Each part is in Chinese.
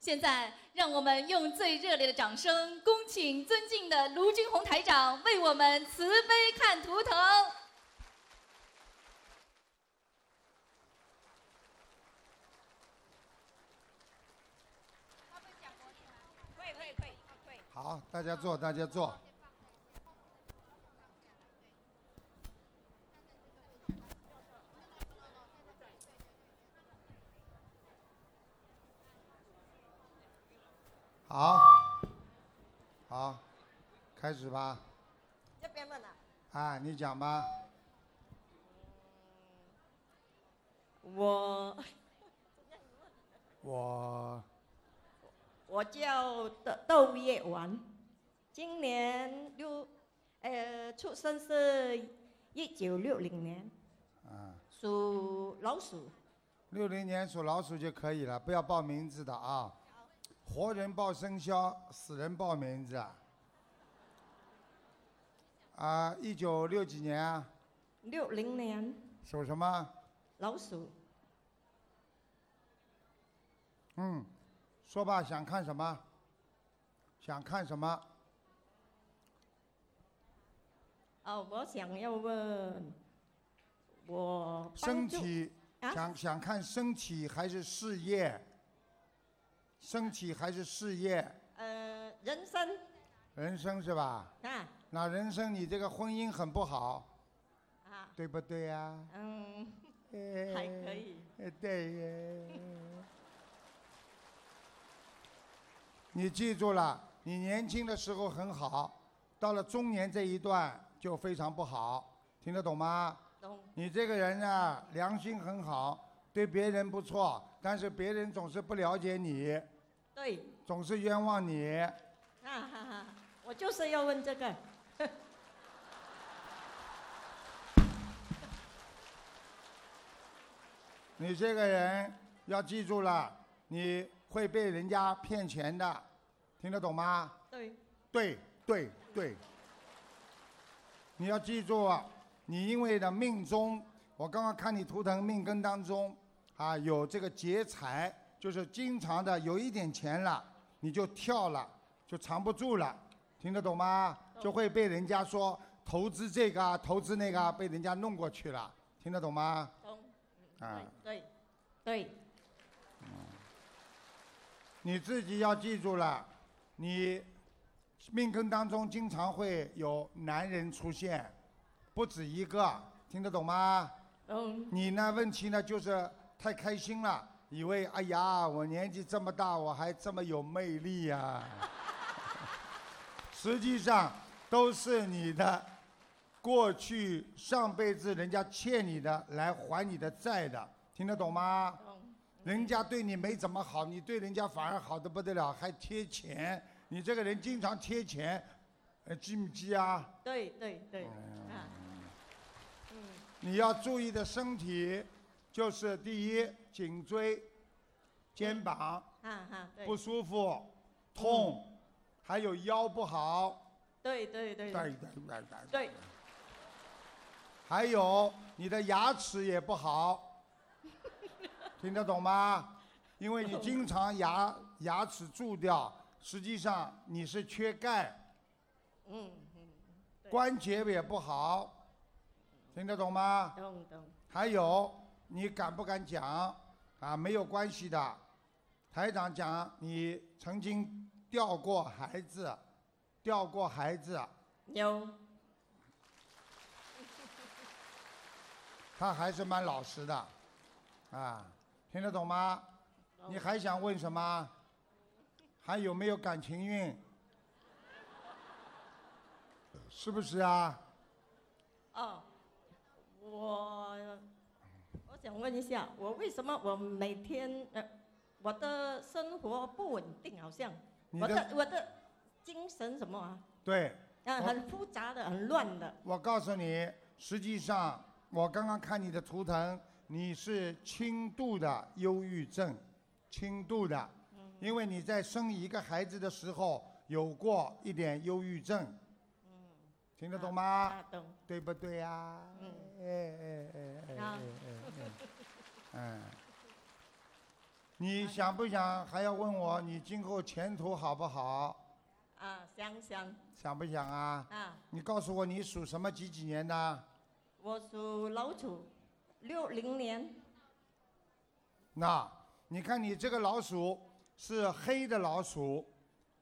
现在，让我们用最热烈的掌声，恭请尊敬的卢军红台长为我们慈悲看图腾。会会会会。好，大家坐，大家坐。开始吧。这边问啊，啊，你讲吧。我 我我叫窦窦月丸，今年六呃出生是一九六零年，啊，属老鼠。六零年属老鼠就可以了，不要报名字的啊。活人报生肖，死人报名字啊。啊，一九六几年啊？六零年属什么？老鼠，嗯，说吧，想看什么？想看什么？哦，我想要问，我身体啊想想看身体还是事业？身体还是事业？呃人生人生是吧？啊那人生你这个婚姻很不好，啊对不对呀、嗯哎还可以，哎对耶。你记住了，你年轻的时候很好，到了中年这一段就非常不好，听得懂吗？懂你这个人呢，良心很好，对别人不错，但是别人总是不了解你，对总是冤枉你。啊哈哈，我就是要问这个。你这个人要记住了，你会被人家骗钱的，听得懂吗？对，对对对，你要记住啊，你因为的命中，我刚刚看你图腾命根当中啊有这个劫财，就是经常的有一点钱了，你就跳了，就藏不住了，听得懂吗？就会被人家说投资这个啊，投资那个啊，被人家弄过去了，听得懂吗？懂。啊。对对对，你自己要记住了，你命根当中经常会有男人出现，不止一个，听得懂吗？嗯，你呢，问题呢就是太开心了，以为哎呀，我年纪这么大，我还这么有魅力呀、实际上都是你的过去上辈子人家欠你的来还你的债的，听得懂吗？懂。人家对你没怎么好，你对人家反而好的不得了，还贴钱。你这个人经常贴钱，呃，记不记啊？对对对，啊，嗯，你要注意的身体，就是第一，颈椎、肩膀不舒服、痛，还有腰不好，对对。对对对对对，对，还有你的牙齿也不好，听得懂吗？因为你经常牙牙齿蛀掉，实际上你是缺钙，嗯嗯，关节也不好，听得懂吗？懂懂，还有你敢不敢讲？啊？没有关系的，台长讲你曾经掉过孩子，掉过孩子，有，他还是蛮老实的，啊，听得懂吗？你还想问什么？还有没有感情运？是不是啊？哦，我我想问一下，我为什么我每天呃，我的生活不稳定，好像我的的我的精神什么啊，对，啊，我很复杂的，很乱的，我告诉你，实际上我刚刚看你的图腾，你是轻度的忧郁症，轻度的，因为你在生一个孩子的时候有过一点忧郁症，听得懂吗？啊，懂，对不对呀？嗯哎哎哎哎哎啊哎哎，嗯，你想不想还要问我你今后前途好不好？啊，想想想不想啊？啊，你告诉我你属什么几几年的？我属老鼠，六零年。那你看你这个老鼠是黑的老鼠，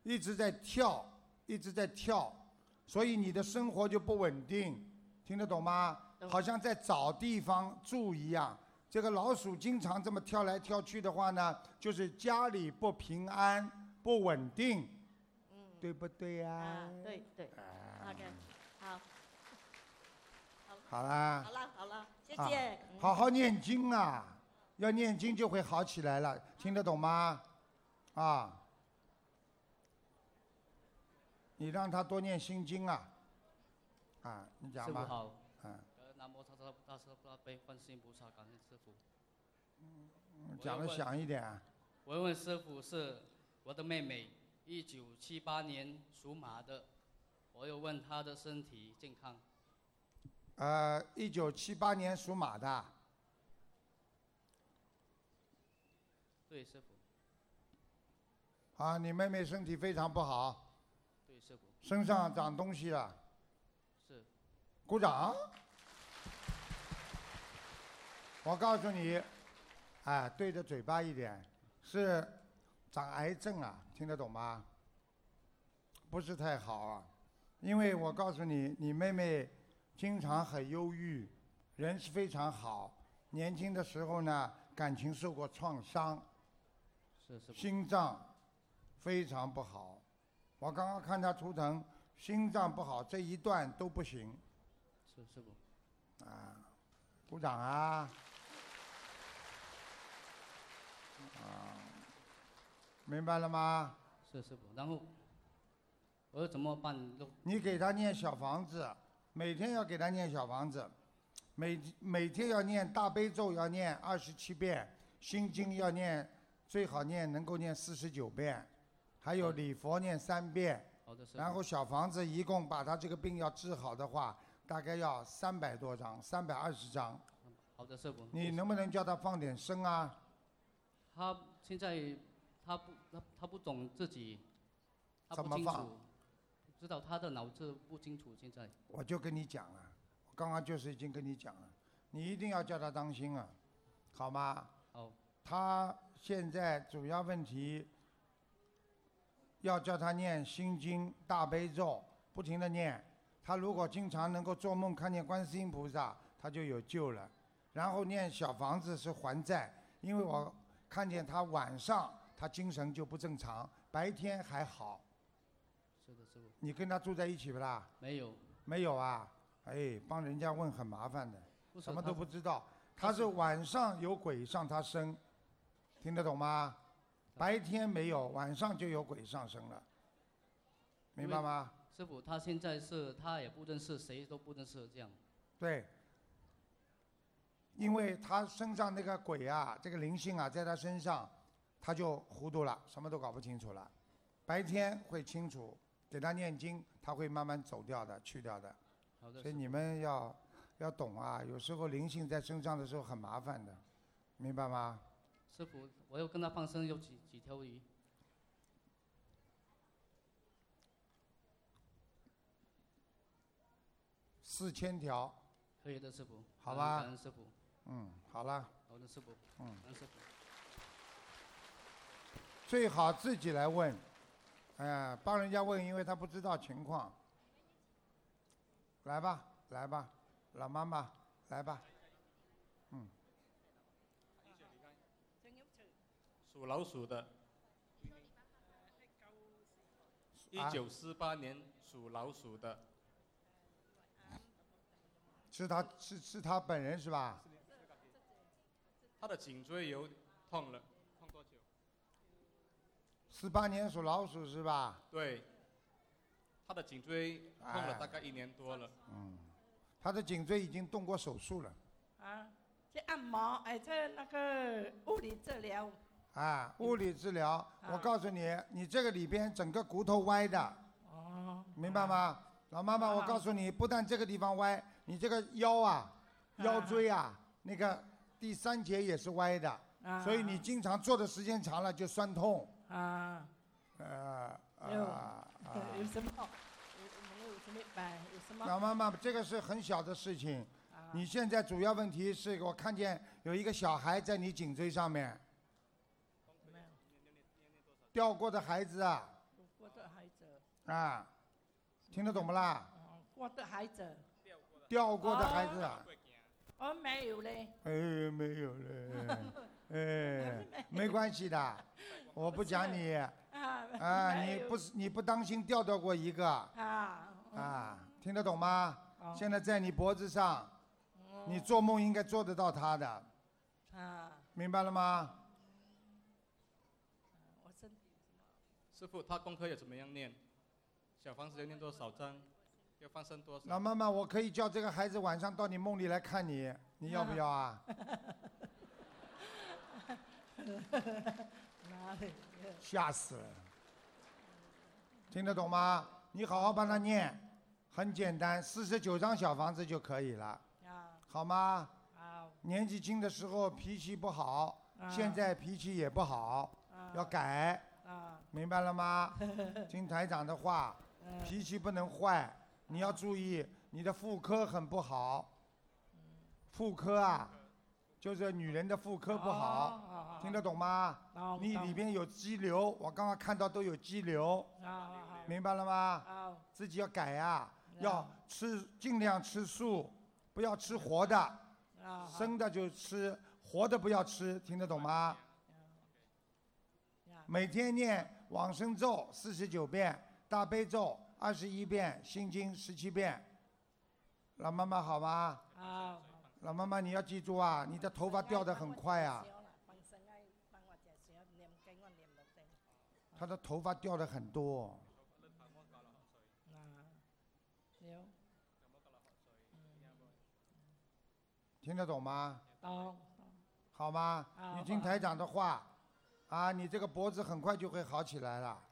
一直在跳，一直在跳，所以你的生活就不稳定，听得懂吗？好像在找地方住一样。这个老鼠经常这么跳来跳去的话呢，就是家里不平安、不稳定，嗯，对不对呀、啊，对对。好，好啦。好，了好了，谢啊谢。嗯。好好念经啊，要念经就会好起来了，听得懂吗？啊，你让他多念心经啊，啊，你讲吧，好，嗯，呃，南无大慈大慈大悲观世音菩萨，感恩师傅。讲的响一点啊，我要问师傅是我的妹妹，一九七八年属马的，我又问她的身体健康。呃，一九七八年属马的，对，师傅，啊，你妹妹身体非常不好，对，师傅，身上长东西了，是。鼓掌。我告诉你，哎，对着嘴巴一点，是长癌症啊，听得懂吗？不是太好啊，因为我告诉你，你妹妹经常很忧郁，人是非常好，年轻的时候呢，感情受过创伤，是是，心脏非常不好。我刚刚看他图腾，心脏不好这一段都不行是是不，啊！鼓掌啊！啊，明白了吗？是师傅。然后我说怎么办？都你给他念小房子，每天要给他念小房子，每每天要念大悲咒要念二十七遍，心经要念最好念能够念四十九遍，还有礼佛念三遍。然后小房子一共把他这个病要治好的话，大概要三百多张，三百二十张。好的，师傅。你能不能叫他放点声啊？他现在他不他他不懂自己，他怎么放知道他的脑子不清楚。现在我就跟你讲啊，我刚刚就是已经跟你讲了，你一定要叫他当心啊，好吗？好，他现在主要问题要叫他念心经、大悲咒，不停的念。他如果经常能够做梦看见观世音菩萨，他就有救了。然后念小房子是还债，因为我看见他晚上他精神就不正常，白天还好。你跟他住在一起不啦？没有，没有啊？哎，帮人家问很麻烦的。什么都不知道。他是晚上有鬼上他身，听得懂吗？白天没有，晚上就有鬼上身了，明白吗？师傅，他现在是他也不认识，谁都不认识，这样。对，因为他身上那个鬼啊，这个灵性啊，在他身上，他就糊涂了，什么都搞不清楚了。白天会清楚，给他念经，他会慢慢走掉的，去掉的。好的，所以你们要要懂啊，有时候灵性在身上的时候很麻烦的，明白吗？师傅，我要跟他放生有几几条鱼？四千条，可以的，师傅。好吧感恩师傅，嗯，好了，好的，师傅。嗯感恩师傅。最好自己来问，哎、帮人家问，因为他不知道情况。来吧，来吧，老妈妈，来吧，嗯属老鼠的，一啊九四八年属老鼠的，是他是是他本人是吧？他的颈椎有痛了，痛多久？四八年属老鼠是吧？对，他的颈椎痛了哎大概一年多了，嗯他的颈椎已经动过手术了，啊，去按摩，哎，这那个物理治疗，啊，物理治疗。啊。我告诉你，你这个里边整个骨头歪的，哦，明白吗？老妈妈，啊我告诉你，不但这个地方歪，你这个腰啊、腰椎啊，那个第三节也是歪的，啊。所以你经常坐的时间长了就酸痛，啊，啊啊。有什么？有没有什么白？有什么？老妈妈，这个是很小的事情。啊你现在主要问题是我看见有一个小孩在你颈椎上面掉过的孩子啊过的孩子，啊，听得懂不啦？哦我的孩子，掉过的孩子啊，哦没有嘞，哎，没有了，哎，没 关系的，我不讲你啊啊，你不是你不当心掉到过一个啊啊，听得懂吗？哦现在在你脖子上，你做梦应该做得到他的，啊，明白了吗？我身体师傅，他功课要怎么样念？小房子要念多少章？要放生多少？老妈妈，我可以叫这个孩子晚上到你梦里来看你，你要不要啊？哪里？吓死了！听得懂吗？你好好帮他念，很简单，四十九张小房子就可以了，啊好吗？好年纪轻的时候脾气不好，啊现在脾气也不好，啊要改，啊明白了吗？听台长的话，嗯脾气不能坏，你要注意，你的妇科很不好。妇科啊，就是女人的妇科不好，好听得懂吗？懂你里边有肌瘤，我刚刚看到都有肌瘤，明白了吗？好自己要改呀、嗯要吃尽量吃素，不要吃活的，好生的就吃，活的不要吃，听得懂吗？呀每天念往生咒四十九遍，大悲咒二十一遍，心经十七遍。老妈妈好吗？好老妈妈你要记住啊，你的头发掉得很快啊，他的头发掉的很多。听得懂吗？懂好吗？好你听台长的话，啊，你这个脖子很快就会好起来了。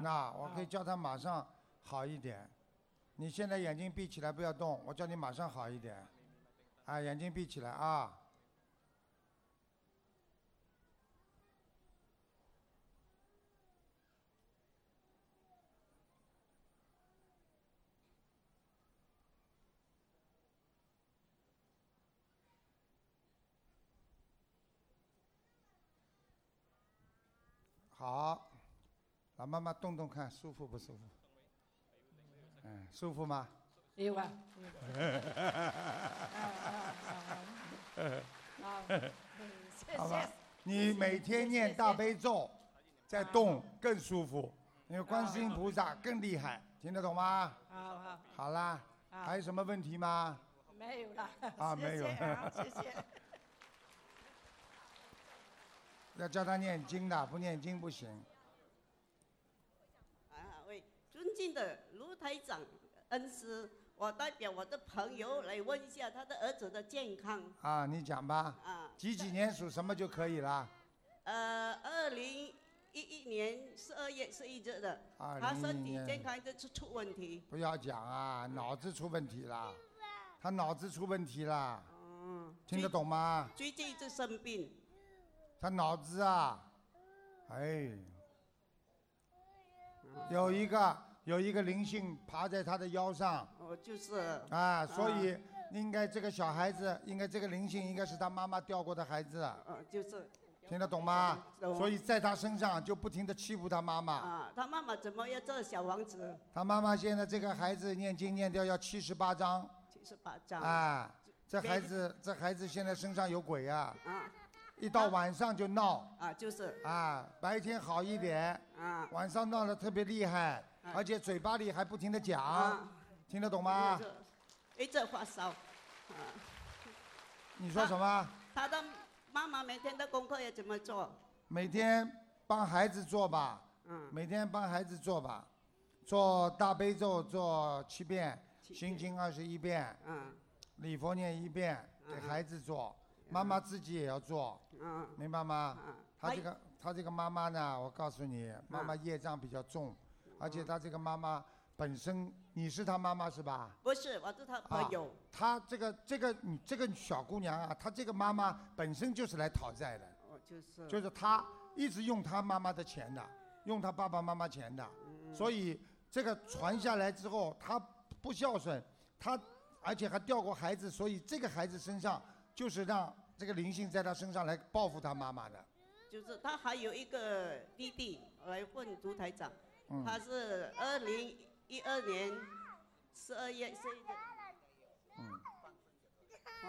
那我可以叫他马上好一点。你现在眼睛闭起来，不要动，我叫你马上好一点。啊，眼睛闭起来啊。好，老妈妈动动看，舒服不舒服？嗯，舒服吗？有啊好谢好吧谢你每天念大悲咒，在动更舒服，因为观世音菩萨更厉害，听得懂吗？好好好啦，还有什么问题吗？没有了啊没有谢谢啊谢谢要教他念经的，不念经不行。啊，喂，尊敬的卢台长恩师，我代表我的朋友来问一下他的儿子的健康啊，你讲吧，啊。几几年属什么就可以了。呃，二零一一年十二月十一日的，2011他身体健康一直出出问题。不要讲啊，脑子出问题了，他脑子出问题了，嗯，听得懂吗？最近一直生病，他脑子啊，哎，有一个有一个灵性爬在他的腰上。哦就是啊，所以应该这个小孩子，应该这个灵性应该是他妈妈掉过的孩子，嗯就是。听得懂吗？懂。所以在他身上就不停的欺负他妈妈，啊，他妈妈怎么要做小王子？他妈妈现在这个孩子念经念掉要七十八章。七十八章。啊，这孩子这孩子现在身上有鬼啊，啊。一到晚上就闹。啊就是。啊，白天好一点，啊。晚上闹得特别厉害，而且嘴巴里还不停的讲，啊，听得懂吗？就是一直发烧。啊。你说什么？他的妈妈每天的功课要怎么做？每天帮孩子做吧，嗯，每天帮孩子做吧，做大悲咒做七遍，七心经二十一遍，嗯礼佛念一遍，给嗯孩子做，妈妈自己也要做，嗯明白吗？嗯，他这个他这个妈妈呢，我告诉你，妈妈业障比较重，而且他这个妈妈本身你是他妈妈是吧？不是，我是他朋友。她这个这个你这个小姑娘啊，她这个妈妈本身就是来讨债的，哦，就是。就是她一直用她妈妈的钱的，用她爸爸妈妈钱的，所以这个传下来之后，她不孝顺，她而且还掉过孩子，所以这个孩子身上就是让这个灵性在她身上来报复她妈妈的。就是他还有一个弟弟来问卢台长，嗯他是二零一二年十二月生的。嗯。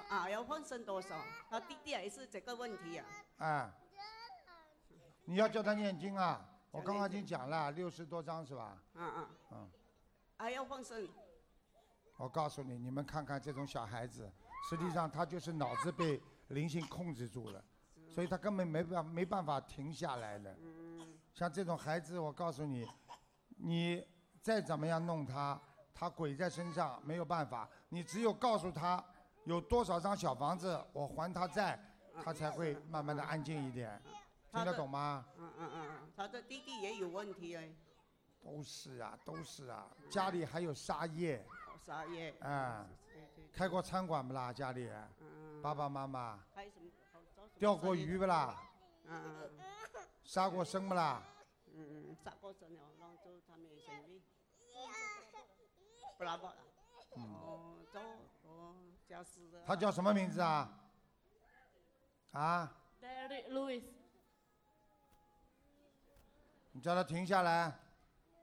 啊，要放生多少？他弟弟也是这个问题啊。啊，你要叫他念经啊！我刚刚已经讲了，六十多章是吧？嗯嗯。嗯。还要放生。我告诉你，你们看看这种小孩子，实际上他就是脑子被灵性控制住了，所以他根本没办没办法停下来的。像这种孩子，我告诉你，你再怎么样弄他，他鬼在身上没有办法，你只有告诉他有多少张小房子，我还他债，他才会慢慢的安静一点。听得懂吗？嗯嗯嗯嗯，他的弟弟也有问题哎。都是啊，都是啊，家里还有沙业。沙业。啊对对对。开过餐馆不啦？家里？嗯。爸爸妈妈。还有什么？钓过鱼不啦？嗯嗯嗯。杀过生不啦？嗯嗯，杀过生了，然后就他们也生意。不拉不啦。哦，做哦。他叫什么名字啊？啊？Derek Lewis，你叫他停下来，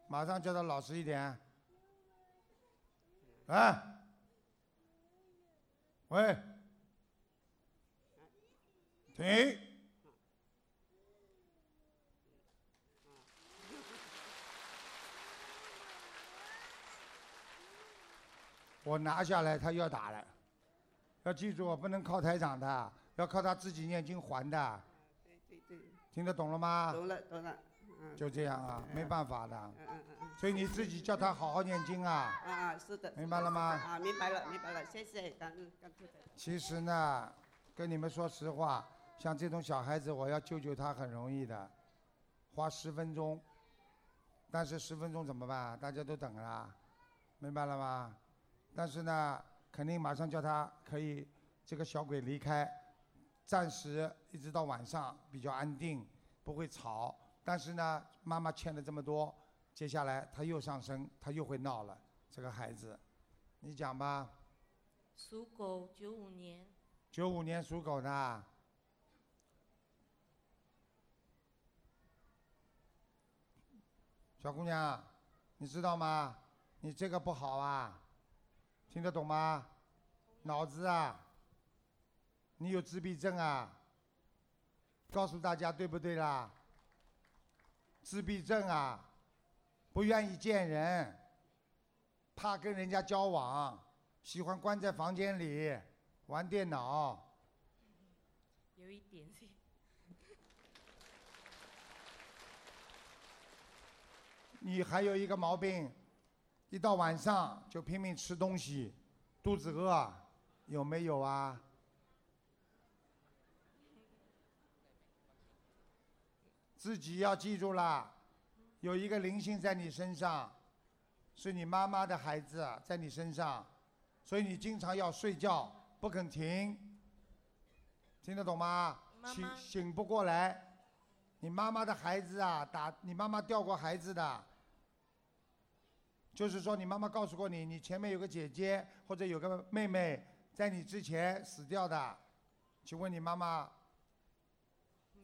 马上叫他老实一点。哎，喂，停。我拿下来，他要打了。要记住，不能靠台长的，要靠他自己念经还的。对对对。听得懂了吗？懂了懂了。嗯。就这样啊，没办法的。嗯嗯嗯。所以你自己叫他好好念经啊。啊啊，是的。明白了吗啊，明白了明白了，谢谢，感恩感恩。其实呢，跟你们说实话，像这种小孩子，我要救救他很容易的，花十分钟。但是十分钟怎么办？大家都等啊，明白了吗？但是呢，肯定马上叫他可以这个小鬼离开，暂时一直到晚上比较安定，不会吵。但是呢，妈妈欠了这么多，接下来他又上升，他又会闹了。这个孩子，你讲吧。属狗，九五年。九五年属狗的，小姑娘，你知道吗？你这个不好啊，听得懂吗？脑子啊，你有自闭症啊？告诉大家对不对啦？自闭症啊，不愿意见人，怕跟人家交往，喜欢关在房间里玩电脑。有一点是。你还有一个毛病，一到晚上就拼命吃东西，肚子饿，有没有啊？自己要记住啦，有一个灵性在你身上，是你妈妈的孩子在你身上，所以你经常要睡觉不肯停，听得懂吗？醒醒不过来，你妈妈的孩子啊，打你妈妈掉过孩子的，就是说你妈妈告诉过你，你前面有个姐姐或者有个妹妹在你之前死掉的，请问你妈妈？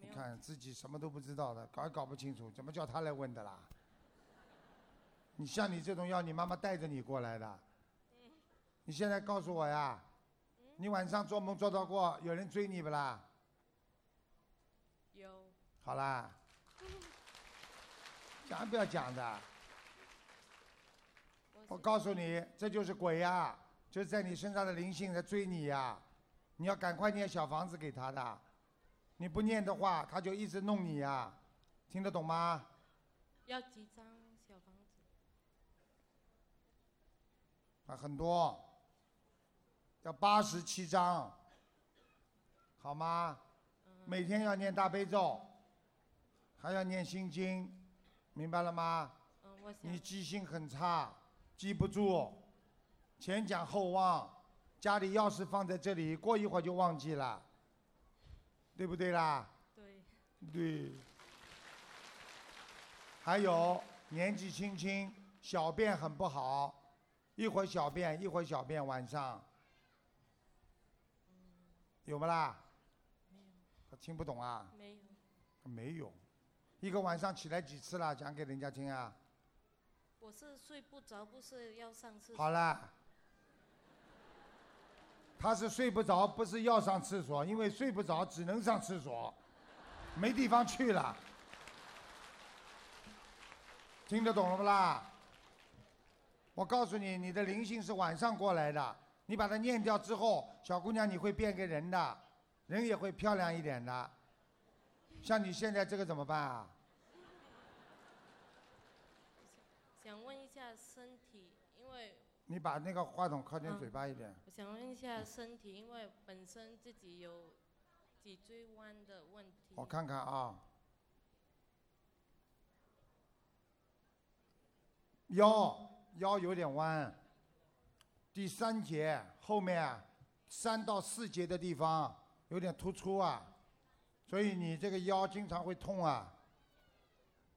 你看自己什么都不知道的，搞也搞不清楚，怎么叫她来问的啦？你像你这种要你妈妈带着你过来的，你现在告诉我呀，你晚上做梦做到过有人追你不啦？有。好啦，讲不要讲的。我告诉你，这就是鬼呀、就是在你身上的灵性在追你呀、你要赶快念小房子给他的，你不念的话，他就一直弄你呀、听得懂吗？要几张小房子？啊，很多，要八十七章，好吗？每天要念大悲咒，还要念心经，明白了吗？嗯，我想。你记性很差，记不住，前讲后忘，家里钥匙放在这里，过一会儿就忘记了，对不对啦？对，对。还有年纪轻轻，小便很不好，一会儿小便一会儿小便，晚上有不啦？没有，他听不懂啊？没有，没有，一个晚上起来几次啦？讲给人家听啊！我是睡不着，不是要上厕所。好了，他是睡不着，不是要上厕所，因为睡不着只能上厕所，没地方去了。听得懂了不啦？我告诉你，你的灵性是晚上过来的，你把它念掉之后，小姑娘你会变个人的，人也会漂亮一点的。像你现在这个怎么办啊？想问一下身体，因为你把那个话筒靠近嘴巴一点。我想问一下身体，因为本身自己有脊椎弯的问题。我看看啊，腰腰有点弯，第三节后面啊三到四节的地方有点突出啊，所以你这个腰经常会痛啊，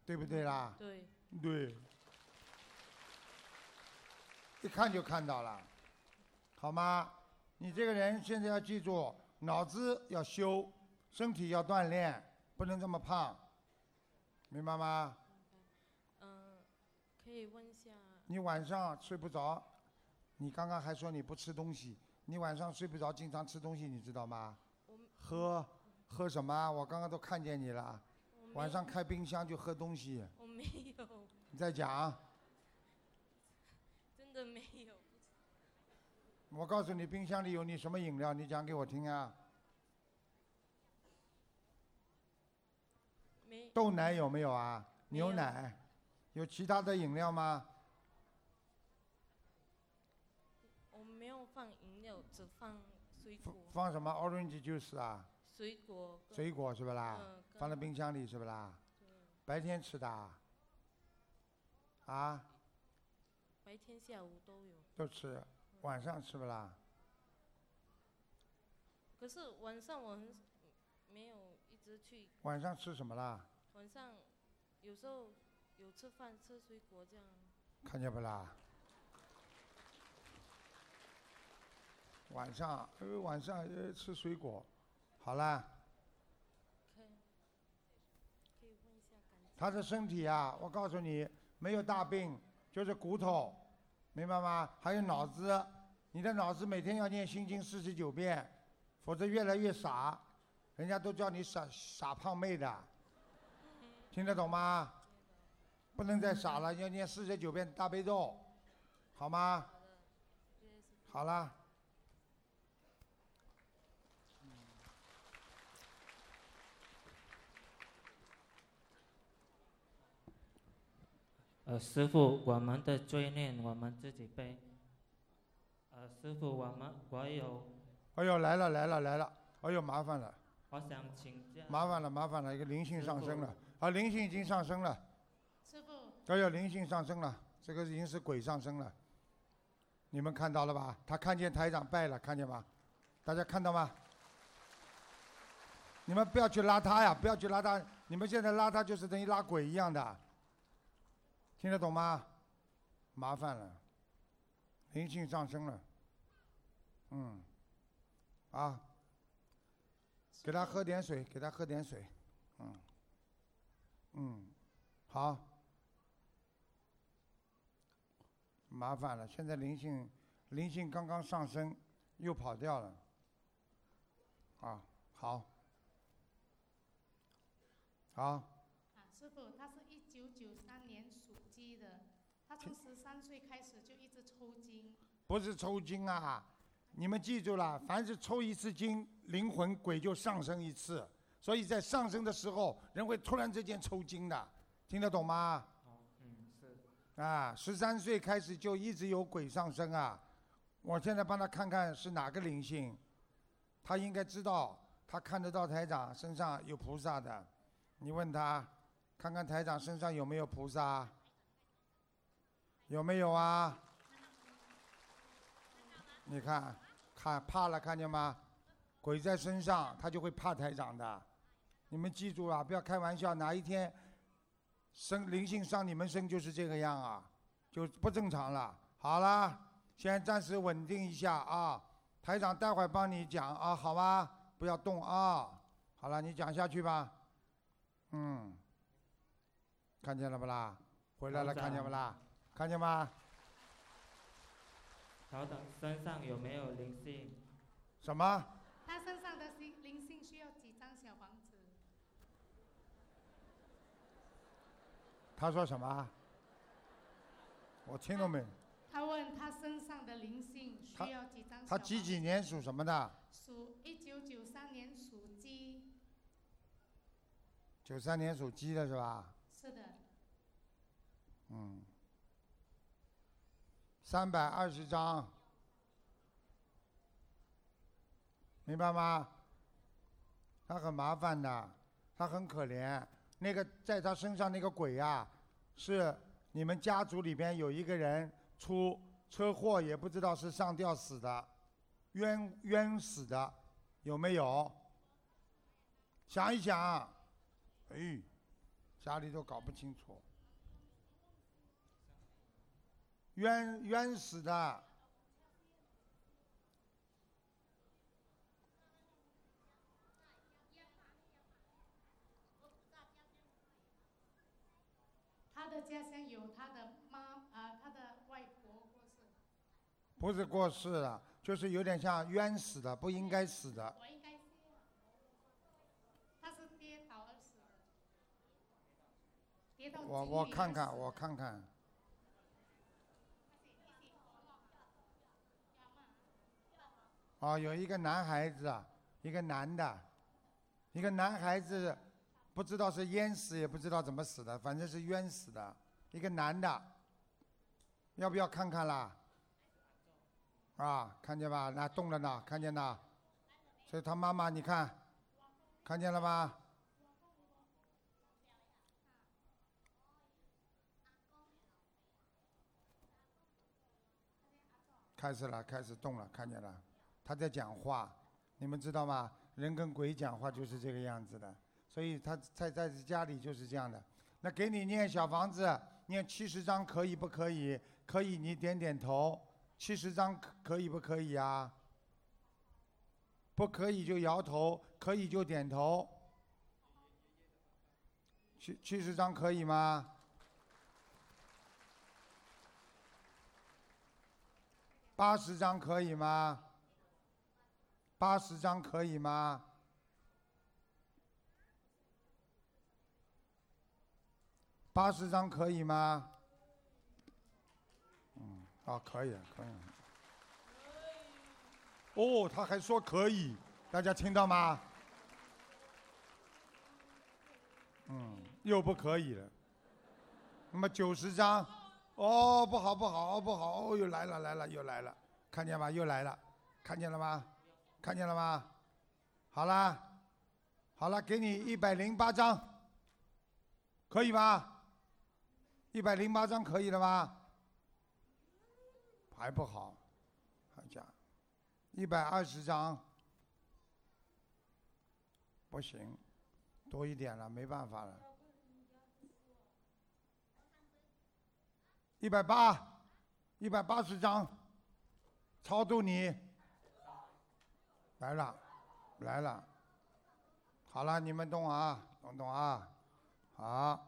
对不对啦？对，对，一看就看到了，好吗？你这个人现在要记住，脑子要修，身体要锻炼，不能这么胖，明白吗？嗯、可以问一下，你晚上睡不着，你刚刚还说你不吃东西，你晚上睡不着，经常吃东西，你知道吗？我喝喝什么？我刚刚都看见你了，晚上开冰箱就喝东西。我没有，你再讲，真的没有。我告诉你，冰箱里有你什么饮料？你讲给我听啊。没豆奶有没有啊？没有牛奶，有其他的饮料吗？我没有放饮料，只放水果，放什么 orange juice 啊？水果水果是不啦？嗯放在冰箱里是不啦？白天吃的啊？啊，白天下午都有。都吃，晚上吃不啦？可是晚上我很没有一直去，晚上吃什么啦？晚上有时候有吃饭吃水果这样。看见不啦？晚上，呃，晚上呃吃水果，好啦。可以可以问一下感觉。他的身体啊，我告诉你，没有大病，就是骨头，明白吗？还有脑子，你的脑子每天要念心经四十九遍，否则越来越傻，人家都叫你傻傻胖妹的，听得懂吗？不能再傻了，要念四十九遍大悲咒，好吗？好了。呃，师傅，我们的罪孽我们自己背。呃，师傅，我们我有，哎呦，来了来了来了，哎呦，麻烦了，我想请教。麻烦了麻烦了，一个灵性上升了，啊，灵性已经上升了。师傅，哎呦，灵性上升了，这个已经是鬼上升了。你们看到了吧？他看见台长拜了，看见吗？大家看到吗？你们不要去拉他呀，不要去拉他。你们现在拉他就是等于拉鬼一样的，听得懂吗？麻烦了，灵性上升了。嗯，啊，给他喝点水，给他喝点水。嗯，嗯，好。麻烦了，现在灵性灵性刚刚上升，又跑掉了。啊，好，好，啊，师傅，他是，他从十三岁开始就一直抽筋。不是抽筋啊！你们记住了，凡是抽一次筋，灵魂鬼就上升一次，所以在上升的时候，人会突然之间抽筋的，听得懂吗？哦，嗯，是。啊，十三岁开始就一直有鬼上升啊！我现在帮他看看是哪个灵性，他应该知道，他看得到台长身上有菩萨的。你问他，看看台长身上有没有菩萨？有没有啊？你看，看怕了，看见吗？鬼在身上，他就会怕台长的。你们记住啊，不要开玩笑。哪一天生灵性上你们身就是这个样啊，就不正常了。好了，先暂时稳定一下啊。台长待会儿帮你讲啊，好吧？不要动啊。好了，你讲下去吧。嗯，看见了不啦？回来了，看见不啦？看见吗？头等身上有没有灵性？什么？他身上的灵灵性需要几张小房子？他说什么？我听都没。他问他身上的灵性需要几张小他房子？几几年属什么的？属一九九三年属鸡。九三年属鸡的是吧？是的，嗯。三百二十张，明白吗？他很麻烦的，他很可怜。那个在他身上那个鬼呀、是你们家族里边有一个人出车祸，也不知道是上吊死的，冤冤死的，有没有？想一想，哎，家里都搞不清楚。冤冤死的，他的家乡有他的妈啊、他的外婆过世，不是过世了，就是有点像冤死的，不应该死的。我应该是，他是跌倒而死的，跌到我我看看，我看看。哦，有一个男孩子，一个男的，一个男孩子，不知道是淹死，也不知道怎么死的，反正是冤死的，一个男的，要不要看看啦？啊，看见吧？那动了呢，看见了。所以他妈妈，你看，看见了吗？开始了，开始动了，看见了，他在讲话，你们知道吗？人跟鬼讲话就是这个样子的，所以他在在家里就是这样的。那给你念小房子，念七十张可以不可以？可以，你点点头。七十张可以不可以啊？不可以就摇头，可以就点头。七七十张可以吗？八十张可以吗？八十张可以吗？八十张可以吗？嗯，啊，可以，可以。哦，他还说可以，大家听到吗？嗯，又不可以了。那么九十张，哦，不好，不好，不好，哦，又来了，来了，又来了，看见吗？又来了，看见了吗？看见了吗？好啦，好了，给你一百零八张，可以吧？一百零八张可以了吗？还不好，还讲一百二十张，不行，多一点了，没办法了。一百八，一百八十张，超度你。来了，来了。好了，你们动啊，动动啊，好。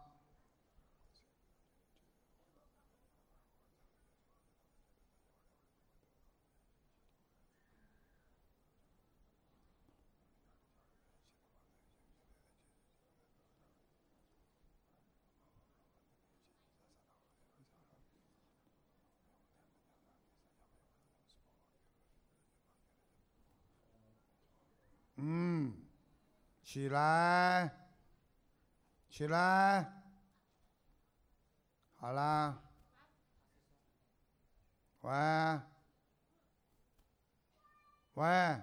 嗯，起来，起来，好啦，喂，喂，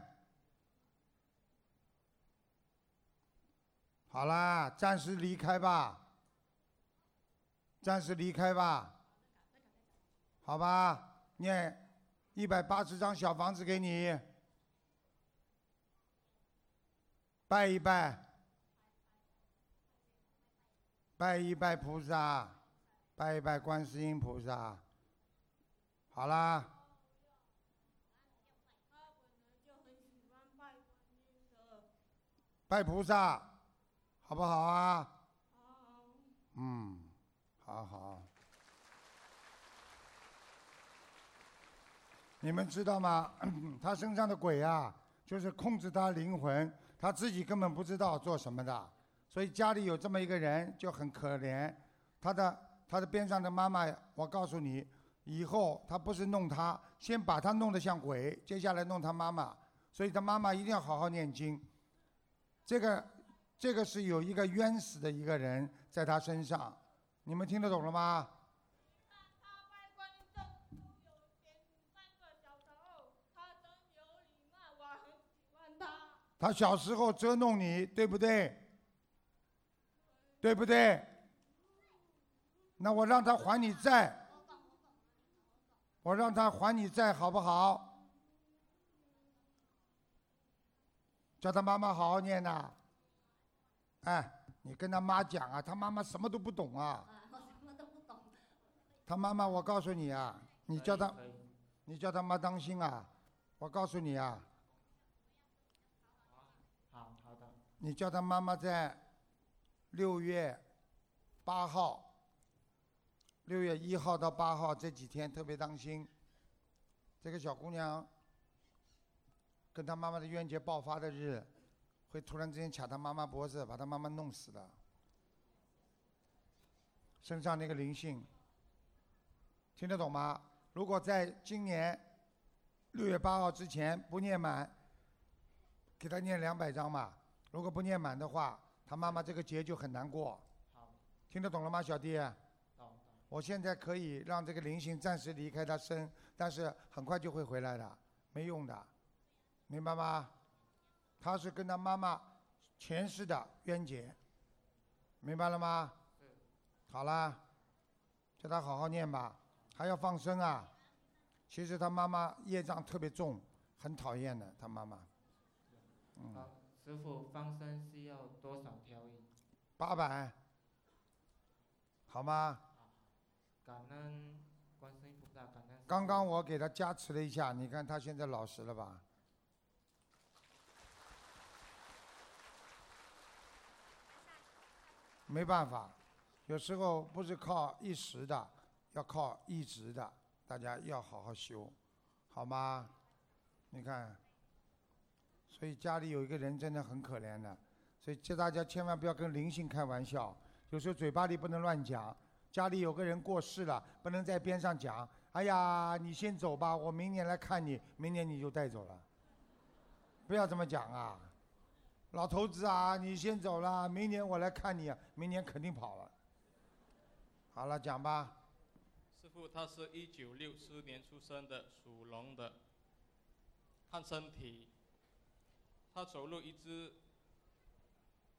好啦，暂时离开吧，暂时离开吧，好吧，念一百八十张小房子给你，拜一拜，拜一拜菩萨，拜一拜观世音菩萨。好啦，拜菩萨，好不好啊？嗯，好好。你们知道吗？他身上的鬼啊，就是控制他灵魂，他自己根本不知道做什么的。所以家里有这么一个人就很可怜。他的他的边上的妈妈，我告诉你，以后他不是弄他，先把他弄得像鬼，接下来弄他妈妈。所以他妈妈一定要好好念经。这个这个是有一个冤死的一个人在他身上，你们听得懂了吗？他小时候捉弄你，对不对？对不对？那我让他还你债，我让他还你债，好不好？叫他妈妈好好念呐。哎，你跟他妈讲啊，他妈妈什么都不懂啊。他妈妈，我告诉你啊，你叫他，你叫他妈当心啊！我告诉你啊。好好的。你叫他妈妈在六月八号、六月一号到八号这几天特别当心。这个小姑娘跟她妈妈的冤结爆发的日，会突然之间卡她妈妈脖子，把她妈妈弄死的。身上那个灵性，听得懂吗？如果在今年六月八号之前不念满，给他念两百张吧。如果不念满的话，他妈妈这个劫就很难过。好，听得懂了吗，小弟？懂。我现在可以让这个灵性暂时离开他身，但是很快就会回来的，没用的，明白吗？他是跟他妈妈前世的冤结，明白了吗？好啦，叫他好好念吧，还要放生啊。其实他妈妈业障特别重，很讨厌的，他妈妈。嗯。好，师傅放生需要多少条鱼？八百，好吗？感恩观世音菩萨，感恩。刚刚我给他加持了一下，你看他现在老实了吧？没办法，有时候不是靠一时的，要靠一直的，大家要好好修，好吗？你看，所以家里有一个人真的很可怜的，所以叫大家千万不要跟灵性开玩笑，有时候嘴巴里不能乱讲。家里有个人过世了，不能在边上讲。哎呀，你先走吧，我明年来看你，明年你就带走了。不要这么讲啊，老头子啊，你先走了，明年我来看你，明年肯定跑了。好了，讲吧。师傅，他是一九六四年出生的，属龙的。看身体，他走路一直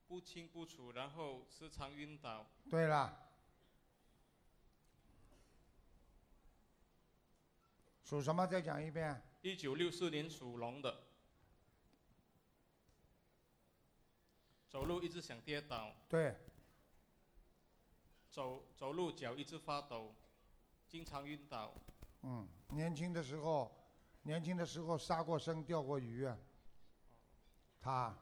不清不楚，然后时常晕倒。对了。属什么？再讲一遍。一九六四年属龙的，走路一直想跌倒。对。走走路脚一直发抖，经常晕倒。嗯，年轻的时候，年轻的时候杀过生，钓过鱼啊。他。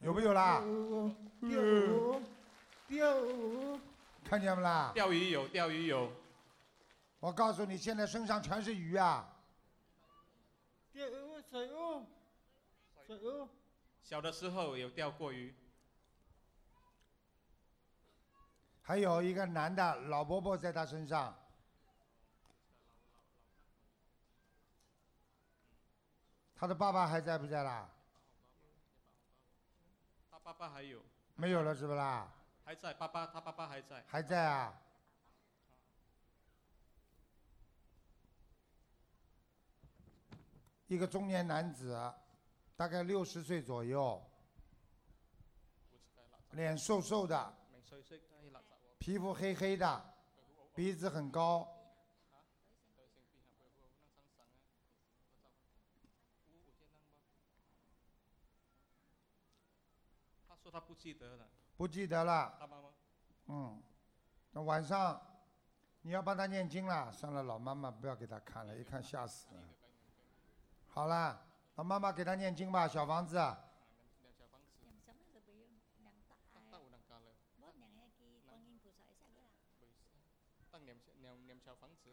有没有啦？钓钓。看见没啦？钓鱼有，钓鱼有。我告诉你，现在身上全是鱼啊！钓鱼水鱼，水鱼。小的时候有钓过鱼。还有一个男的老伯伯在他身上。他的爸爸还在不在啦？他爸爸还有。没有了是不啦？还在，爸爸，他爸爸还在。还在啊。一个中年男子，大概六十岁左右，脸瘦瘦的，皮肤黑黑的，鼻子很高，他不记得了。不记得了。他妈妈嗯，那晚上你要帮他念经了。算了，老妈妈不要给他看了，一看吓死了。好啦，老妈妈给他念经吧，小房子。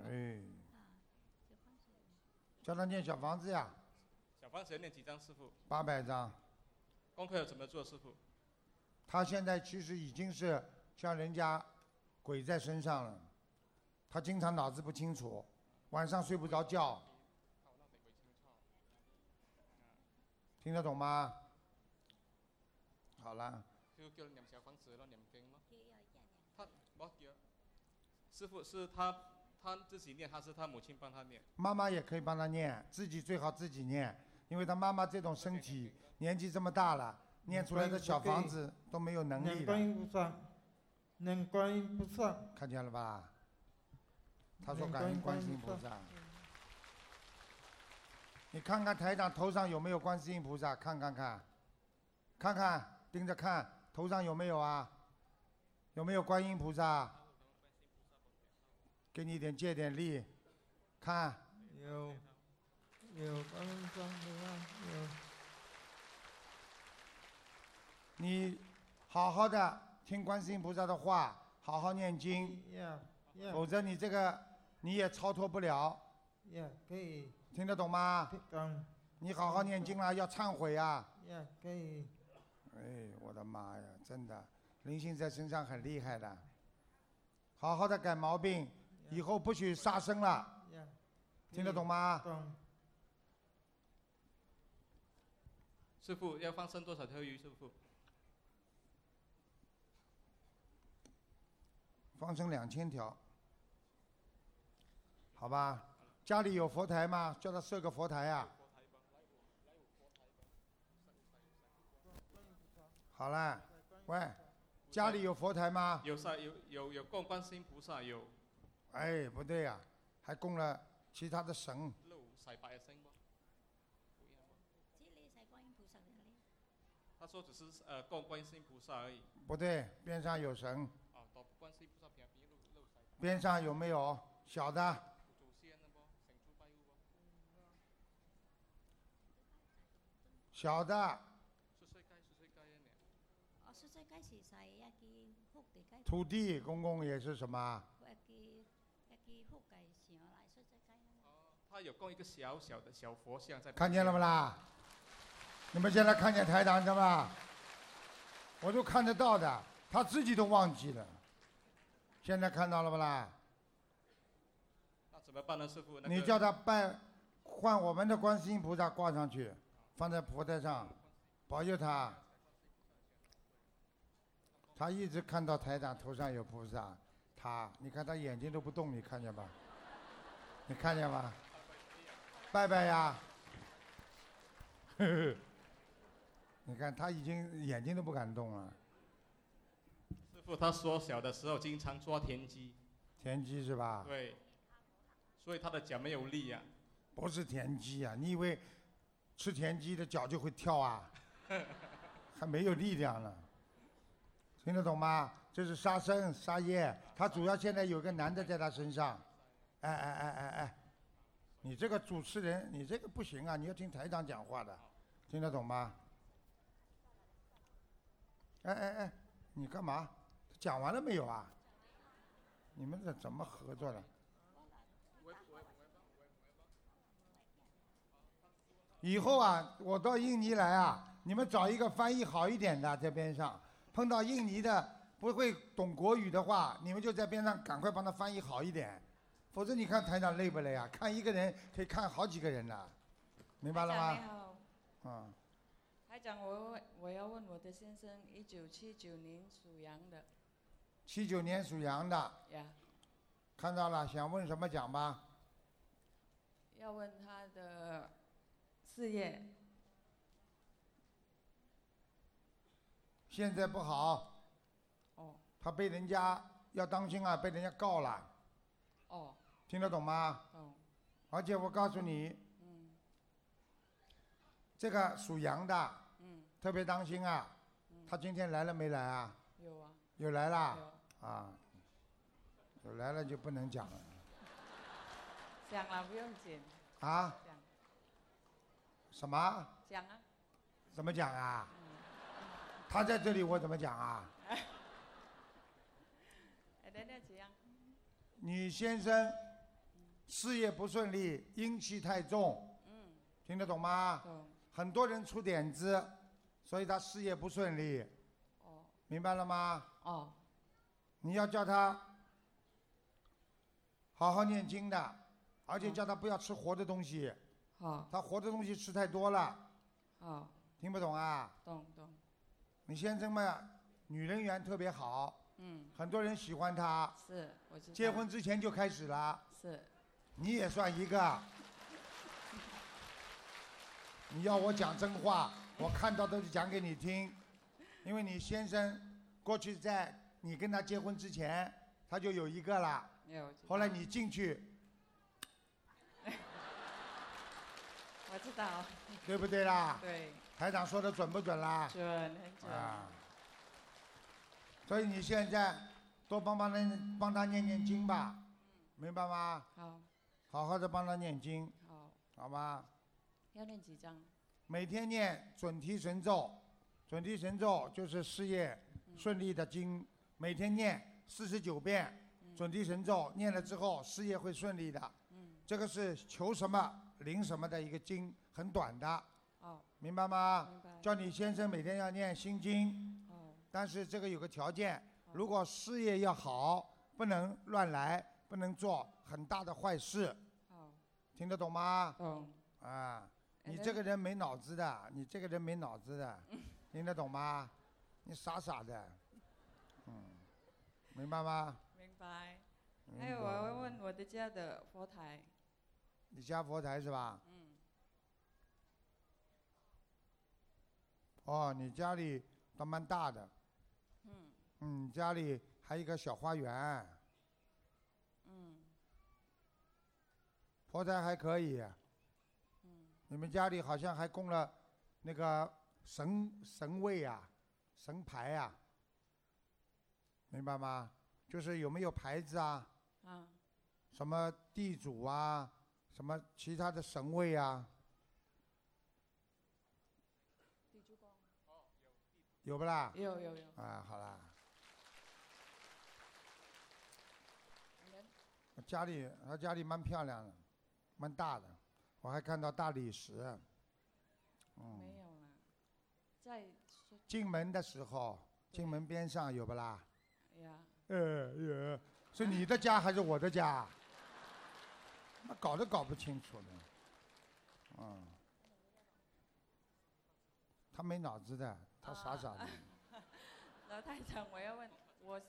哎，叫他念小房子呀，小房子要念几张，师傅？八百张。功课要怎么做，师傅？他现在其实已经是像人家鬼在身上了，他经常脑子不清楚，晚上睡不着觉，听得懂吗？好了，师傅是他他自己念，还是他母亲帮他念？妈妈也可以帮他念，自己最好自己念，因为他妈妈这种身体年纪这么大了，念出来的小房子都没有能力念观音。菩萨，念观音菩萨。看见了吧？他说感恩观世音菩萨。你看看台长头上有没有观世音菩萨？看看看，看看盯着看，头上有没有啊？有没有观音菩萨？给你点借点力，看有有观音菩萨，有。你好好的听观世音菩萨的话，好好念经，否则你这个你也超脱不了。呀，可以听得懂吗？懂。你好好念经啦，要忏悔啊！呀，可以。哎，我的妈呀，真的，灵性在身上很厉害的。好好的改毛病，以后不许杀生了，呀，听得懂吗？懂。师傅要放生多少条鱼？师傅？放生两千条，好吧？家里有佛台吗？叫他设个佛台啊。好了，喂，家里有佛台吗？有啥有有有供观世音菩萨，有哎，不对呀、还供了其他的神。他说只是呃供观世音菩萨而已。不对，边上有神。边上有没有小的？小的土地公公也是什么？他有供一个小小的小佛像在。看见了不？啦？你们现在看见台长的吧？我都看得到的，他自己都忘记了。现在看到了不啦？那怎么办呢，师傅？那个你叫他拜换我们的观世音菩萨挂上去，放在佛台上，保佑他。他一直看到台长头上有菩萨，他你看他眼睛都不动，你看见吧？你看见吧？拜拜呀！呵呵，你看他已经眼睛都不敢动了，师傅他缩小的时候经常抓田鸡，田鸡是吧？对，所以他的脚没有力啊。不是田鸡啊！你以为吃田鸡的脚就会跳啊？还没有力量呢，听得懂吗？这是杀生杀业，他主要现在有个男的在他身上，哎哎哎哎哎，你这个主持人，你这个不行啊！你要听台长讲话的，听得懂吗？哎哎哎，你干嘛？讲完了没有啊？你们这怎么合作的？以后啊，我到印尼来啊，你们找一个翻译好一点的在边上。碰到印尼的不会懂国语的话，你们就在边上赶快帮他翻译好一点，否则你看台长累不累啊？看一个人可以看好几个人呢，明白了吗？好，啊、台长，我问我要问我的先生，一九七九年属羊的七九年属羊的，呀，看到了，想问什么讲吧？要问他的事业现在不好，哦，他被人家要当心啊，被人家告了，哦，听得懂吗？哦。而且我告诉你，嗯这个属羊的，嗯特别当心啊。他今天来了没来啊？有啊，有来啦。啊，有来了就不能讲了讲了不用紧，啊？讲什么？讲啊，怎么讲啊？他在这里，我怎么讲啊？哎，等等怎样？你先生事业不顺利，阴气太重，嗯，听得懂吗？懂。很多人出点子，所以他事业不顺利。哦。明白了吗？哦。你要叫他好好念经的，而且叫他不要吃活的东西。好。他活的东西吃太多了。好。听不懂啊？懂懂。你先生嘛，女人缘特别好。嗯。很多人喜欢他。是，我知道。结婚之前就开始了。是。你也算一个。你要我讲真话，我看到都是讲给你听，因为你先生过去在你跟他结婚之前，他就有一个了。有。后来你进去，我知道。对不对啦？对。台长说的准不准啦？准，很准。啊。所以你现在多帮帮他，帮他念念经吧，明白吗？好。好好的帮他念经。好。好吧。要念几张？每天念准提神咒，准提神咒就是事业顺利的经，每天念四十九遍准提神咒，念了之后事业会顺利的。这个是求什么灵什么的一个经，很短的。哦。明白吗？明白。叫你先生每天要念心经。哦。但是这个有个条件，如果事业要好，不能乱来，不能做很大的坏事。哦。听得懂吗？嗯。啊。你这个人没脑子的，你这个人没脑子的，听得懂吗？你傻傻的，嗯，明白吗？明白。明还有，我要问我的家的佛台。你家佛台是吧？嗯。哦，你家里倒蛮大的。嗯。嗯，家里还有一个小花园，嗯。佛台还可以。嗯。你们家里好像还供了那个神神位啊，神牌啊，明白吗？就是有没有牌子啊？啊。什么地主啊，什么其他的神位啊？地主公。哦有有不啦？有有有。啊，好啦。家里他家里蛮漂亮的，蛮大的，我还看到大理石。嗯。没有了，在进门的时候，进门边上有不啦？呀，呃有，是你的家还是我的家？那搞都搞不清楚呢。嗯。他没脑子的，他傻傻的。老太长，我要问我，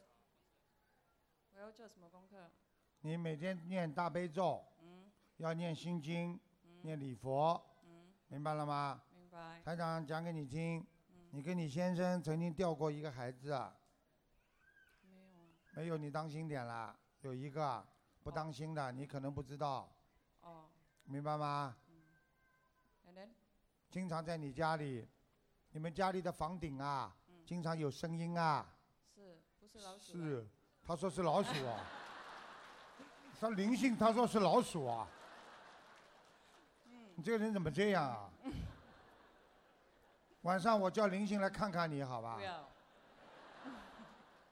我要做什么功课？你每天念大悲咒，嗯要念心经，念礼佛，嗯，明白了吗？明白。台长讲给你听，嗯你跟你先生曾经掉过一个孩子啊？没有你当心点啦，有一个不当心的，你可能不知道，哦明白吗？，And then 经常在你家里，你们家里的房顶啊，经常有声音啊。是不是老鼠？。是，他说是老鼠啊。他灵性，他说是老鼠啊。你这个人怎么这样啊？晚上我叫灵性来看看你，好吧不？要。